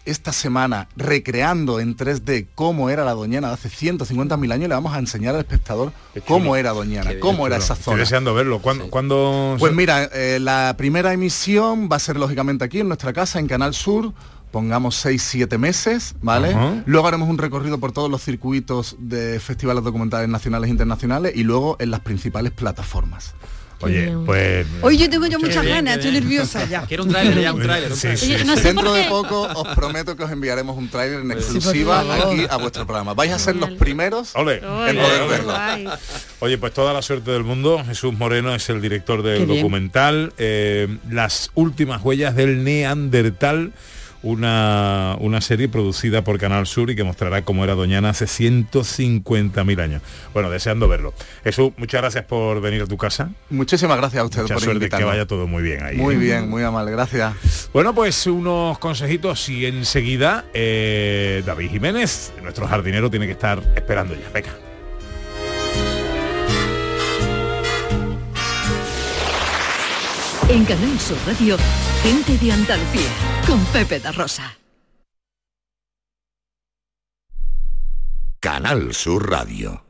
esta semana, recreando en 3D cómo era la Doñana de hace 150.000 años. Le vamos a enseñar al espectador cómo era Doñana, cómo era esa Estoy zona. deseando verlo. ¿Cuándo? cuándo- Pues mira, eh, la primera emisión va a ser lógicamente aquí en nuestra casa, en Canal Sur. Pongamos 6-7 meses, ¿vale? Luego haremos un recorrido por todos los circuitos de festivales documentales nacionales e internacionales y luego en las principales plataformas. Oye, pues... Hoy yo tengo yo muchas bien, ganas, estoy nerviosa ya. Quiero un tráiler, ya un tráiler. Sí, sí, no sé Dentro por de qué- poco os prometo que os enviaremos un tráiler en exclusiva aquí a vuestro programa. Vais a ser los primeros Ole. en poder verlo. Oye, pues toda la suerte del mundo. Jesús Moreno es el director del Qué documental. eh, Las últimas huellas del Neandertal. Una, una serie producida por Canal Sur y que mostrará cómo era Doñana hace 150.000 años. Bueno, deseando verlo. Jesús, muchas gracias por venir a tu casa. Muchísimas gracias a ustedes Mucha por suerte, que invitarnos. vaya todo muy bien ahí. Muy ¿eh? bien, muy amable, gracias. Bueno, pues unos consejitos y enseguida eh, David Jiménez, nuestro jardinero, tiene que estar esperando ya. Venga. En Canal Sur Radio, gente de Andalucía, con Pepe da Rosa. Canal Sur Radio.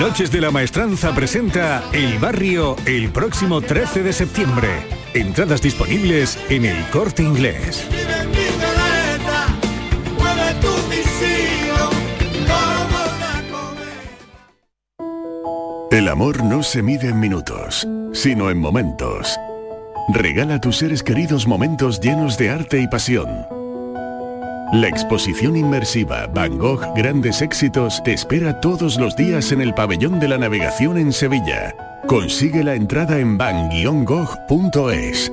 Noches de la Maestranza presenta El Barrio el próximo 13 de septiembre. Entradas disponibles en el corte inglés. El amor no se mide en minutos, sino en momentos. Regala a tus seres queridos momentos llenos de arte y pasión. La exposición inmersiva Van Gogh Grandes Éxitos te espera todos los días en el Pabellón de la Navegación en Sevilla. Consigue la entrada en van-gogh.es.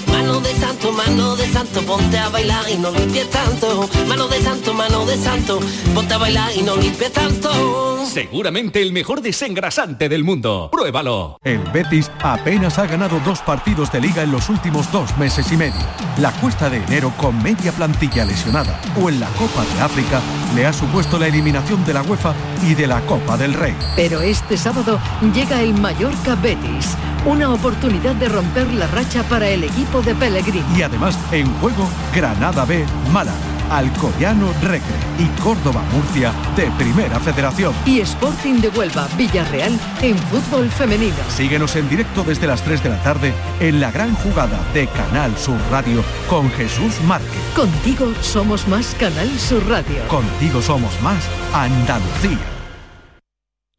de santo, mano de santo, ponte a bailar y no limpies tanto, mano de santo, mano de santo, ponte a bailar y no limpies tanto. Seguramente el mejor desengrasante del mundo. Pruébalo. El Betis apenas ha ganado dos partidos de liga en los últimos dos meses y medio. La cuesta de enero con media plantilla lesionada o en la Copa de África le ha supuesto la eliminación de la UEFA y de la Copa del Rey. Pero este sábado llega el Mallorca Betis, una oportunidad de romper la racha para el equipo de Pellegrini. Y además en juego Granada B Málaga. Alcoyano Recre y Córdoba Murcia de Primera Federación. Y Sporting de Huelva Villarreal en fútbol femenino. Síguenos en directo desde las 3 de la tarde en la gran jugada de Canal Sur Radio con Jesús Márquez. Contigo somos más Canal Sur Radio. Contigo somos más Andalucía.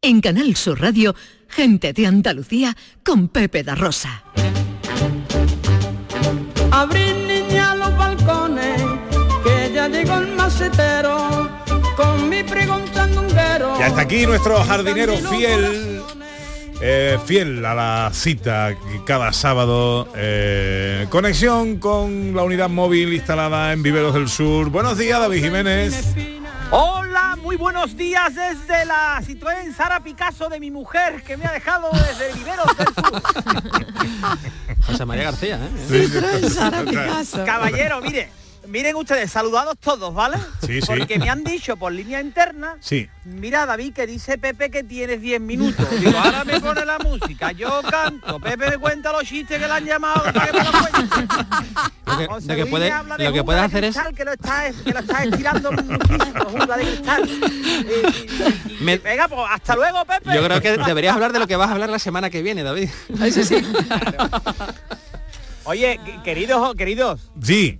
En Canal Sur Radio, gente de Andalucía con Pepe da Rosa. Abrir niña los balcones, que ya llegó el macetero, con mi pregón sandunguero. Y hasta aquí nuestro jardinero fiel, eh, fiel a la cita cada sábado. eh, conexión con la unidad móvil instalada en Viveros del Sur. Buenos días, David Jiménez. Hola, muy buenos días desde la Citroën Sara Picasso de mi mujer que me ha dejado desde Viveros del Sur. José María García, ¿eh? Sí. Sara Picasso. Caballero, mire, miren ustedes, saludados todos, ¿vale? Sí, sí. Porque me han dicho por línea interna, Sí. mira David que dice Pepe que tienes 10 minutos. Digo, ahora me pone la música, yo canto, Pepe me cuenta los chistes que le han llamado. que me. Lo que, José lo que puede, habla de lo que jungla puedes de hacer es... cristal, que lo está, que lo está estirando muchísimo, jungla de cristal. Y- y- Me- Venga, pues hasta luego, Pepe. Yo creo que deberías hablar de lo que vas a hablar la semana que viene, David. Oye, que- queridos, queridos, Sí.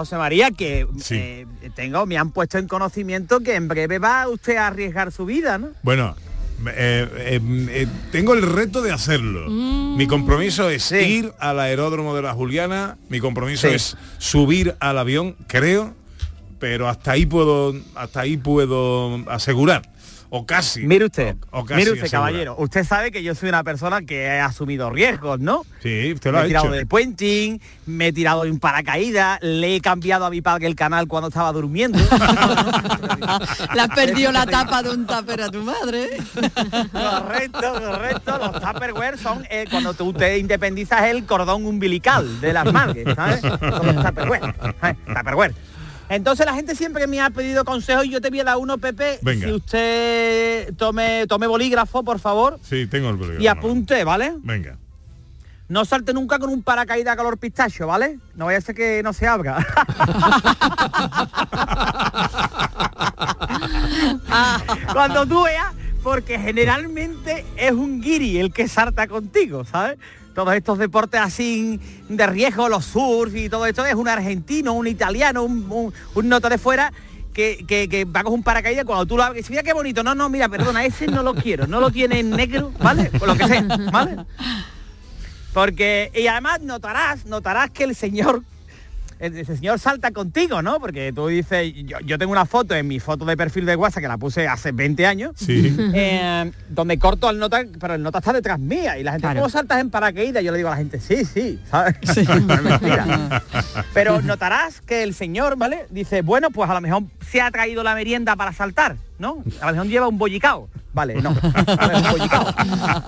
José María, que Sí. eh, tengo, me han puesto en conocimiento que en breve va usted a arriesgar su vida, ¿no? Bueno, eh, eh, eh, tengo el reto de hacerlo. Mi compromiso es ir al aeródromo de la Juliana, mi compromiso Sí. es subir al avión, creo, pero hasta ahí puedo, hasta ahí puedo asegurar. O casi. Mire usted, o casi mire usted, caballero, usted sabe que yo soy una persona que he asumido riesgos, ¿no? Sí, usted lo me ha he tirado hecho. del puenting, me he tirado en paracaídas, le he cambiado a mi padre el canal cuando estaba durmiendo. Le has perdido la tapa de un tupper a tu madre. correcto, correcto. Los Tupperware son eh, cuando tú te independizas el cordón umbilical de las madres, ¿sabes? Son los Tupperware. ¿sabes? Tupperware. Entonces la gente siempre me ha pedido consejos y yo te voy a dar uno, Pepe. Venga. Si usted tome, tome bolígrafo, por favor, Sí, tengo el bolígrafo. y apunte, ¿vale? Venga. No salte nunca con un paracaídas color pistacho, ¿vale? No vaya a ser que no se abra. Cuando tú veas, porque generalmente es un guiri el que salta contigo, ¿sabes? Todos estos deportes así de riesgo, los surf y todo esto, es un argentino, un italiano, un, un, un nota de fuera que, que, que va con un paracaídas cuando tú lo abres, mira qué bonito, no, no, mira, perdona, ese no lo quiero, no lo tiene en negro, ¿vale? O lo que sea, ¿vale? Porque, y además notarás, notarás que el señor, el, ese señor salta contigo, ¿no? Porque tú dices, yo, yo tengo una foto en mi foto de perfil de WhatsApp que la puse hace 20 años, Sí. eh, donde corto al nota, pero el nota está detrás mía y la gente, Claro. ¿cómo saltas en paracaídas? Yo le digo a la gente, sí, sí, ¿sabes? Mentira. Pero notarás que el señor, ¿vale? Dice, bueno, pues a lo mejor se ha traído la merienda para saltar, ¿no? A lo mejor lleva un bollicao. Vale, no.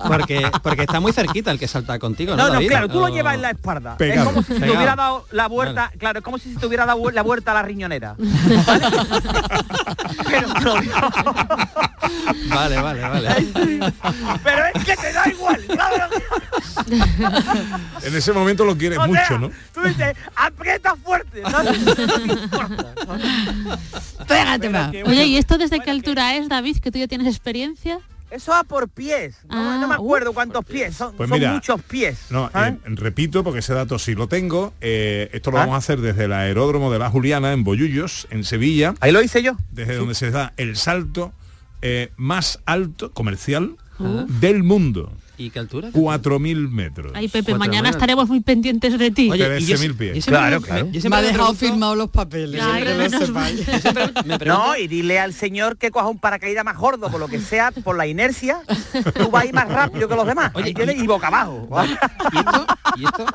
Porque, porque está muy cerquita el que salta contigo, ¿no, No, no, David? claro, tú lo llevas en la espalda. Pegado. Es como si se te hubiera dado la vuelta, claro, es como si se te hubiera dado la vuelta a la riñonera. ¿Vale? Pero digo. Vale, vale, vale. Pero es que te da igual. En ese momento lo quieres O mucho, sea, ¿no? Tú dices, aprieta fuerte. No te importa. Pégate que Oye, ¿y esto desde qué altura es, David? Que tú ya tienes experiencia. Eso va por pies. No, no me Ah, acuerdo cuántos pies. Son, Pues son mira, muchos pies. No, eh, repito, porque ese dato sí lo tengo. eh, esto lo ¿Ah? vamos a hacer desde el aeródromo de la Juliana en Bollullos, en Sevilla, Ahí lo hice yo. desde donde se da el salto eh, más alto comercial Ah. del mundo. ¿Y qué altura? 4.000 metros. Ay, Pepe, mañana metros. estaremos muy pendientes de ti. Oye, y yo 13.000 se- pies. Claro, me- claro. Me siempre ha me dejado firmados los papeles. Ay, me No, y dile al señor que coja un paracaídas más gordo, por lo que sea, por la inercia, tú vas a ir más rápido que los demás. Oye, ¿entiendes? y boca abajo. ¿Y esto? ¿Y esto?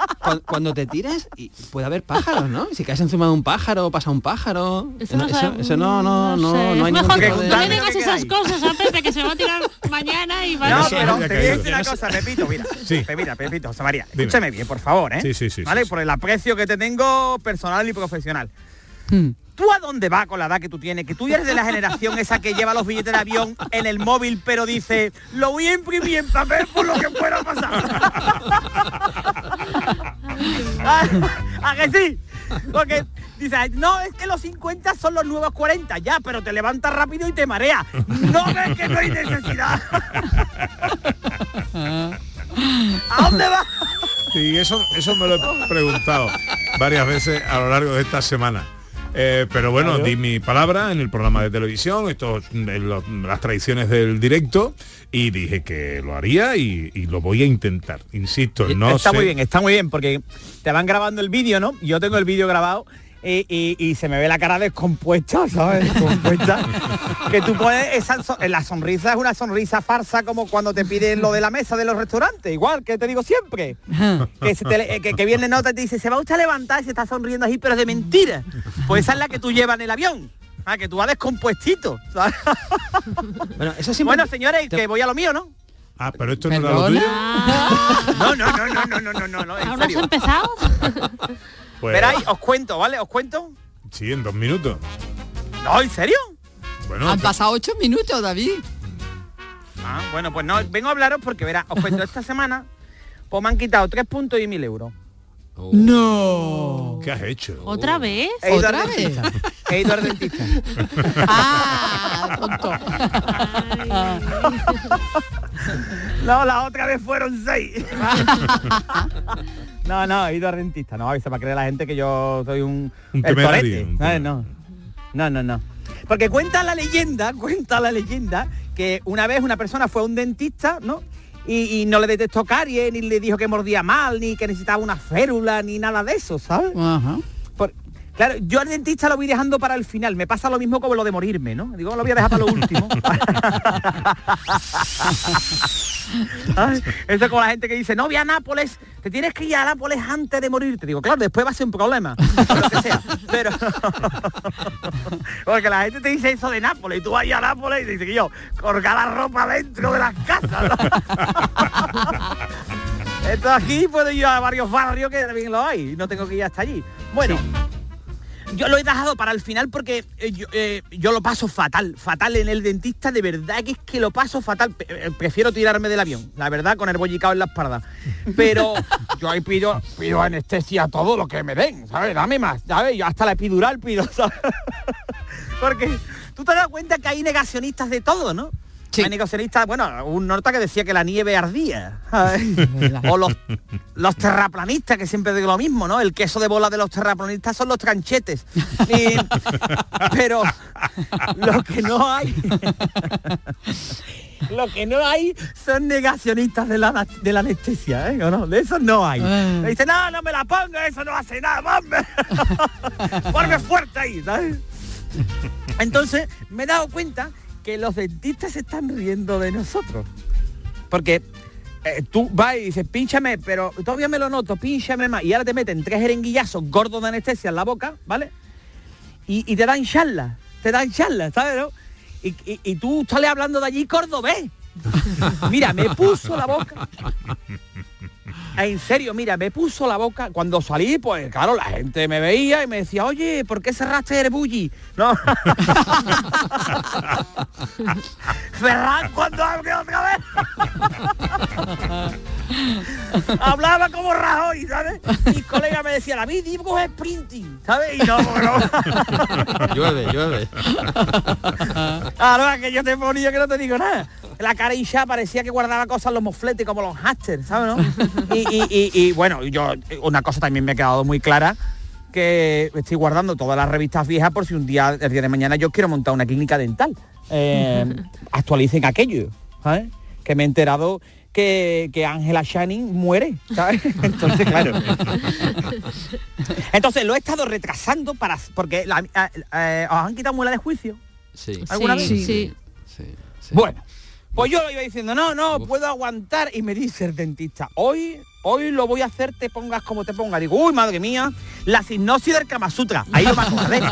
Cuando, te tiras, y puede haber pájaros, ¿no? Si caes encima de un pájaro, pasa un pájaro. Eso no, eso, sabe- eso no, no, no, sé. no hay ningún mejor que tipo de... no le Preguntadme digas esas cosas a Pepe, que se va a tirar mañana y va No, a Eso pero te voy a decir una cosa, Pepito, mira. Sí. Mira, Pepito, José María, Dime. escúchame bien, por favor, ¿eh? Sí, sí, sí, ¿Vale? sí, sí. Por el aprecio que te tengo personal y profesional. Hmm. ¿Tú a dónde vas con la edad que tú tienes? Que tú eres de la generación esa que lleva los billetes de avión en el móvil, pero dice, lo voy a imprimir en papel por lo que pueda pasar. ¿A, a que sí? Porque dice, no, es que los 50 son los nuevos 40, ya, pero te levantas rápido y te marea. No ves que no hay necesidad. ¿A dónde vas? Sí, eso, eso me lo he preguntado varias veces a lo largo de esta semana. Eh, pero bueno, Claro. di mi palabra en el programa de televisión, estos, eh, lo- las tradiciones del directo, y dije que lo haría y, y lo voy a intentar. Insisto, no está sé. muy bien, está muy bien, porque te van grabando el vídeo, ¿no? Yo tengo el vídeo grabado y, y, y, se me ve la cara descompuesta, ¿sabes? Compuesta. que tú puedes, esa, eh, la sonrisa es una sonrisa farsa como cuando te piden lo de la mesa de los restaurantes, igual que te digo siempre. que, se te, eh, que, que, viene nota y te dice, se va usted a levantar y se está sonriendo así, pero es de mentira. Pues esa es la que tú llevas en el avión. Ah, que tú vas descompuestito. bueno, eso sí bueno, señores, que voy a lo mío, ¿no? Ah, pero esto ¿Perdona? no era lo tuyo. No, no, no, no, no, no, no, no. ¿Aún no has empezado? Pues, Veráis, os cuento, ¿vale? ¿Os cuento? Sí, en dos minutos. No, ¿en serio? Bueno, Han pasado ocho minutos, David. Ah, bueno, pues no, vengo a hablaros porque verá, os cuento, esta semana pues me han quitado tres puntos y mil euros. No. ¿Qué has hecho? ¿Otra vez? He ido ¿Otra al vez? He ido al dentista. Ah, tonto. No, la otra vez fueron seis. No, no, he ido al dentista. No, se va a creer la gente que yo soy un, Un el torete. un ¿sabes? No, no, no, no. Porque cuenta la leyenda, cuenta la leyenda que una vez una persona fue a un dentista, ¿no? Y, y no le detectó caries, ni le dijo que mordía mal, ni que necesitaba una férula, ni nada de eso, ¿sabes? Ajá. Por- claro, yo al dentista lo voy dejando para el final. Me pasa lo mismo como lo de morirme, ¿no? Digo, lo voy a dejar para lo último. Ay, Eso es como la gente que dice, no, voy a Nápoles, te tienes que ir a Nápoles antes de morirte. Digo, claro, después va a ser un problema. Pero porque la gente te dice eso de Nápoles y tú vas a Nápoles y dices que yo, colgar la ropa dentro de las casas. Esto aquí puedo ir a varios barrios que también lo hay, no tengo que ir hasta allí. Bueno, yo lo he dejado para el final porque eh, yo, eh, yo lo paso fatal, fatal en el dentista, de verdad que es que lo paso fatal. Eh, Prefiero tirarme del avión, la verdad, con el bollicao en la espalda. Pero yo ahí pido, pido anestesia a todo lo que me den, ¿sabes? Dame más, ¿sabes? Yo hasta la epidural pido, ¿sabes? Porque tú te das cuenta que hay negacionistas de todo, ¿no? Hay negacionistas, bueno, un nota que decía que la nieve ardía. o los, los terraplanistas, que siempre digo lo mismo, ¿no? El queso de bola de los terraplanistas son los tranchetes. Y- pero lo que no hay... Lo que no hay son negacionistas de la, de la anestesia, ¿eh? ¿O no? De esos no hay. Ah. Me dice, no, no me la ponga, eso no hace nada, ponme. Ponme fuerte ahí, ¿sabes? Entonces me he dado cuenta que los dentistas se están riendo de nosotros. Porque eh, tú vas y dices, pínchame, pero todavía me lo noto, pínchame más. Y ahora te meten tres jeringuillazos gordos de anestesia en la boca, ¿vale? Y, y te dan charla, te dan charla, ¿sabes? no? Y, y- tú sales hablando de allí cordobés. Mira, me puso la boca. En serio, mira, me puso la boca. Cuando salí, pues claro, la gente me veía y me decía, oye, ¿por qué cerraste el bulli? No. Ferran, cuando hable otra vez. Hablaba como Rajoy, ¿sabes? Mis colegas me decían, David, dibujo es sprinting, ¿sabes? Y no, no. llueve, llueve. Ahora que yo te ponía que no te digo nada. La cara hinchada parecía que guardaba cosas en los mofletes como los hasters, ¿sabes? no? Y, y- y- y, bueno, yo una cosa también me ha quedado muy clara que estoy guardando todas las revistas viejas por si un día, el día de mañana yo quiero montar una clínica dental. Eh, actualicen aquello, ¿sabes? Que me he enterado que, que Angela Shining muere, ¿sabes? Entonces, claro. Entonces lo he estado retrasando para porque la- eh, eh, os han quitado muela de juicio. Sí. ¿Alguna Sí, vez? sí. Bueno, pues yo lo iba diciendo, no, no, puedo aguantar. Y me dice el dentista, hoy, hoy lo voy a hacer, te pongas como te ponga. Digo, uy, madre mía, la hipnosis del Kama Sutra. Ahí lo me acordé.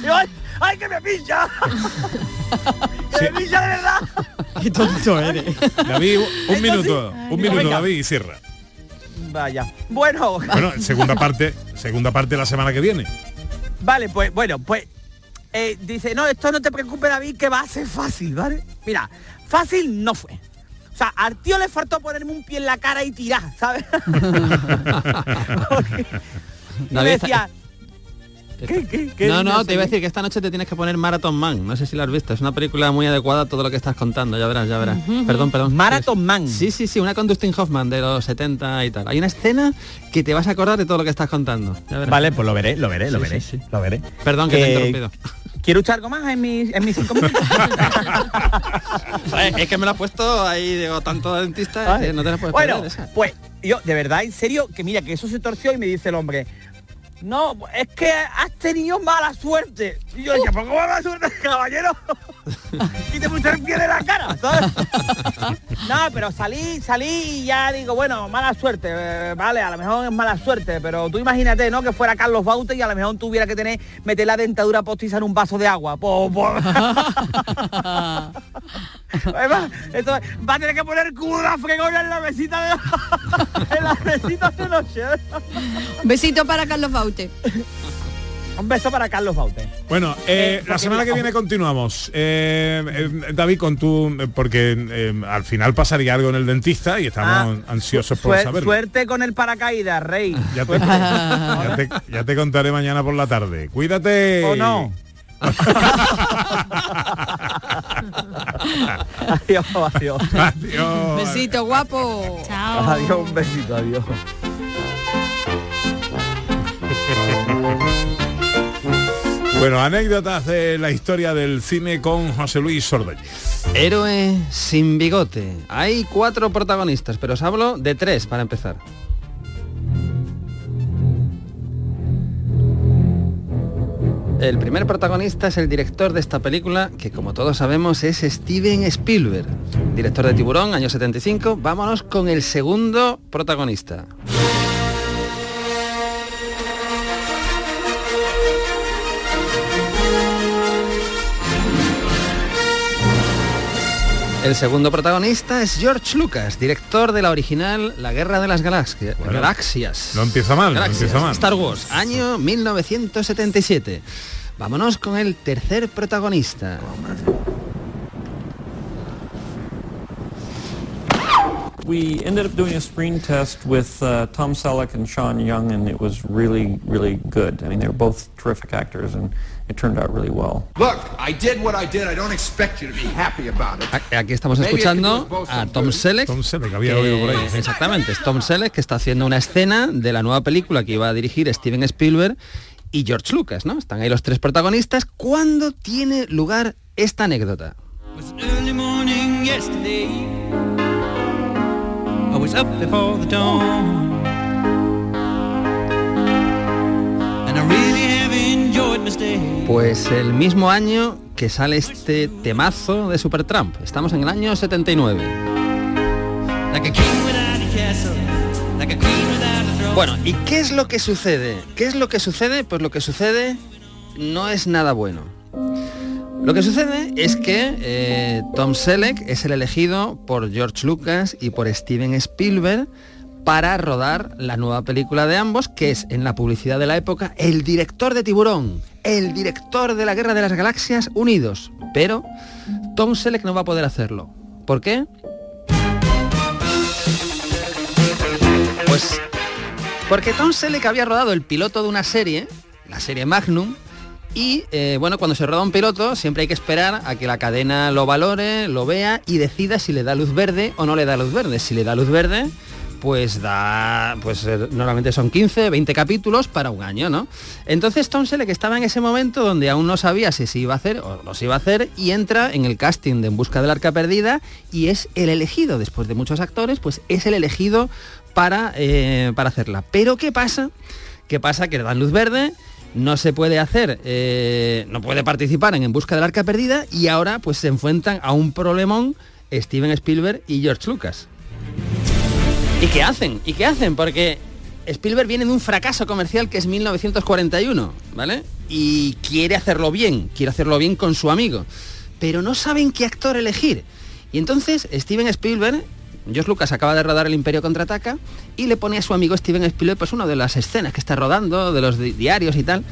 Digo, ay, ay, que me pincha. que me pincha de verdad. Qué tonto eres. David, un minuto, un minuto, venga. David, y cierra. Vaya. Bueno, Bueno, segunda parte, segunda parte la semana que viene. Vale, pues bueno, pues eh, dice, no, esto no te preocupes, David, que va a ser fácil, ¿vale? Mira, fácil no fue. O sea, al tío le faltó ponerme un pie en la cara y tirar, ¿sabes? Porque- David, decía, ¿qué, qué, qué No, no, te iba a decir que esta noche te tienes que poner Marathon Man. No sé si lo has visto. Es una película muy adecuada a todo lo que estás contando. Ya verás, ya verás. Perdón, perdón. Marathon Man. Sí, sí, sí. Una con Dustin Hoffman de los 70 y tal. Hay una escena que te vas a acordar de todo lo que estás contando. Ya verás. Vale, pues lo veré, lo veré, lo Sí, veré, sí, sí. lo veré. Perdón que te he Eh, interrumpido. ¿Quiere echar algo más en mis, en mis cinco minutos? Es que me lo has puesto ahí, digo, tanto de dentista, Vale. no te la puedes bueno, perder esa. pues yo, de verdad, en serio, que mira, que eso se torció y me dice el hombre, no, es que has tenido mala suerte. Y yo decía, ¿por qué mala suerte, caballero? y te puse el pie de la cara, ¿sabes? no, pero salí, salí y ya digo, bueno, mala suerte, eh, vale, a lo mejor es mala suerte, pero tú imagínate, ¿no? Que fuera Carlos Baute y a lo mejor tuviera que tener, meter la dentadura postiza en un vaso de agua. Po, po. Además, esto va a tener que poner cubo de fregona en la mesita de en la mesita de noche. Besito para Carlos Baute. Un beso para Carlos Baute. Bueno, eh, Eh, la semana que viene continuamos. Eh, eh, David, con tu... Porque eh, al final pasaría algo en el dentista y estamos ansiosos por Suer- saberlo. suerte con el paracaídas, rey. Ya te, ya te- ya te contaré mañana por la tarde. Cuídate. ¿O no? adiós, adiós. Adiós. Besito guapo. Chao. Adiós, un besito, adiós. Bueno, anécdotas de la historia del cine con José Luis Ordóñez. Héroe sin bigote. Hay cuatro protagonistas, pero os hablo de tres para empezar. El primer protagonista es el director de esta película, que como todos sabemos es Steven Spielberg, director de Tiburón, año 75. Vámonos con el segundo protagonista. El segundo protagonista es George Lucas, director de la original La Guerra de las Galaxias. Bueno, Galaxias. no empieza mal, no Galaxias. empieza mal. Star Wars, año 1977. Vámonos con el tercer protagonista. We ended up doing a screen test with uh, Tom Selleck and Sean Young, and it was really, really good. I mean, they were both terrific actors, and it turned out really well. Look, I did what I did. I don't expect you to be happy about it. A- Aquí estamos escuchando a Tom. Selleck. Tom Selleck, había que- oído por ahí. Exactamente, es Tom Selleck que está haciendo una escena de la nueva película que iba a dirigir Steven Spielberg y George Lucas, ¿no? Están ahí los tres protagonistas. ¿Cuándo tiene lugar esta anécdota? Early morning yesterday. I was up before the dawn. Pues el mismo año que sale este temazo de Supertramp. Estamos en el año 79. Like a king without a castle. Like a queen without a throne. Bueno, ¿y qué es lo que sucede? ¿Qué es lo que sucede? Pues lo que sucede no es nada bueno. Lo que sucede es que eh, Tom Selleck es el elegido por George Lucas y por Steven Spielberg para rodar la nueva película de ambos, que es en la publicidad de la época el director de Tiburón, el director de la Guerra de las Galaxias Unidos. Pero Tom Selleck no va a poder hacerlo. ¿Por qué? Pues porque Tom Selleck había rodado el piloto de una serie, la serie Magnum, y eh, bueno, cuando se roda un piloto siempre hay que esperar a que la cadena lo valore, lo vea y decida si le da luz verde o no le da luz verde. Si le da luz verde, pues da, pues eh, normalmente son 15, 20 capítulos para un año, ¿no? Entonces Tom Selleck estaba en ese momento donde aún no sabía si se iba a hacer o no se iba a hacer y entra en el casting de En Busca del Arca Perdida y es el elegido, después de muchos actores, pues es el elegido para, eh, para hacerla. Pero ¿qué pasa? ¿Qué pasa? Que le dan luz verde, no se puede hacer, eh, no puede participar en En Busca del Arca Perdida y ahora pues se enfrentan a un problemón Steven Spielberg y George Lucas. ¿Y qué hacen? ¿Y qué hacen? Porque Spielberg viene de un fracaso comercial que es 1941, ¿vale? Y quiere hacerlo bien, quiere hacerlo bien con su amigo, pero no saben qué actor elegir. Y entonces Steven Spielberg, George Lucas acaba de rodar El Imperio Contraataca y le pone a su amigo Steven Spielberg pues una de las escenas que está rodando, de los di- diarios y tal.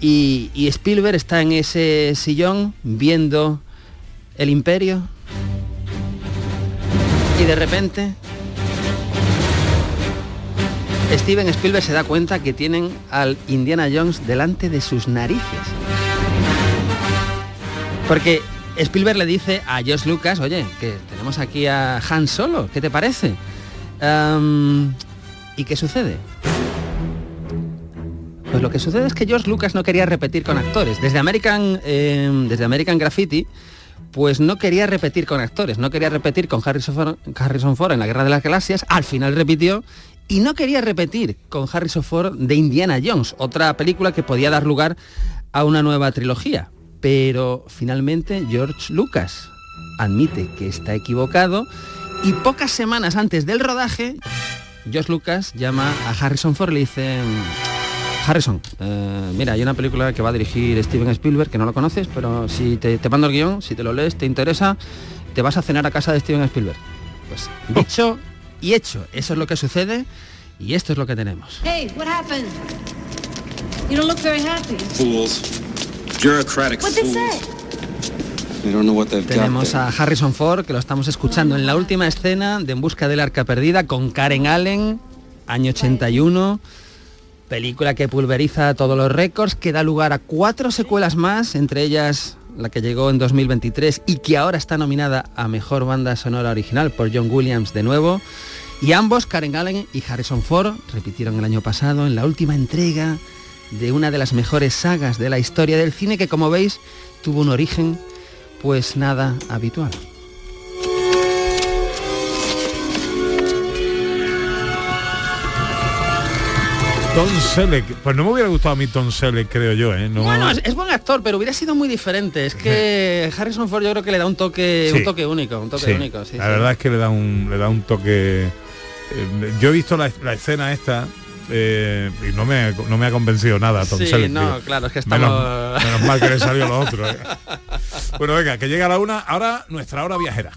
Y Spielberg está en ese sillón viendo El Imperio. Y de repente Steven Spielberg se da cuenta que tienen al Indiana Jones delante de sus narices. Porque Spielberg le dice a Josh Lucas, oye, que tenemos aquí a Han Solo, ¿qué te parece? Am, ¿Y qué sucede? Pues lo que sucede es que George Lucas no quería repetir con actores. Desde American, eh, desde American Graffiti, pues no quería repetir con actores, no quería repetir con Harrison Harrison Ford en la Guerra de las Galaxias, al final repitió, y no quería repetir con Harrison Ford de Indiana Jones, otra película que podía dar lugar a una nueva trilogía. Pero finalmente George Lucas admite que está equivocado y pocas semanas antes del rodaje, George Lucas llama a Harrison Ford y le dice, Harrison, eh, mira, hay una película que va a dirigir Steven Spielberg, que no lo conoces, pero si te, te mando el guion, si te lo lees, te interesa, te vas a cenar a casa de Steven Spielberg. Pues dicho y hecho, eso es lo que sucede y esto es lo que tenemos. Hey, what happened? You don't look very happy. Fools. Bureaucratic What'd they fools. say? They don't know what they've got Tenemos a Harrison Ford, que lo estamos escuchando en la última escena de En Busca del Arca Perdida con Karen Allen, año 81, película que pulveriza todos los récords, que da lugar a cuatro secuelas más, entre ellas la que llegó en 2023 y que ahora está nominada a Mejor Banda Sonora Original por John Williams de nuevo. Y ambos, Karen Allen y Harrison Ford, repitieron el año pasado en la última entrega de una de las mejores sagas de la historia del cine que como veis tuvo un origen pues nada habitual. Tom Selleck, pues no me hubiera gustado a mí Tom Selleck, creo yo, ¿eh? No... Bueno, es, es buen actor, pero hubiera sido muy diferente. Es que Harrison Ford yo creo que le da un toque, Sí. un toque único, un toque Sí, único. sí, la verdad es que le da un le da un toque. eh, yo he visto la, la escena esta eh, y no me, no me ha convencido nada Tom Sí, Selleck, no, claro, es que menos, estamos- menos mal que le salió lo otro. ¿eh? Bueno, venga, que llega la una. Ahora nuestra hora viajera.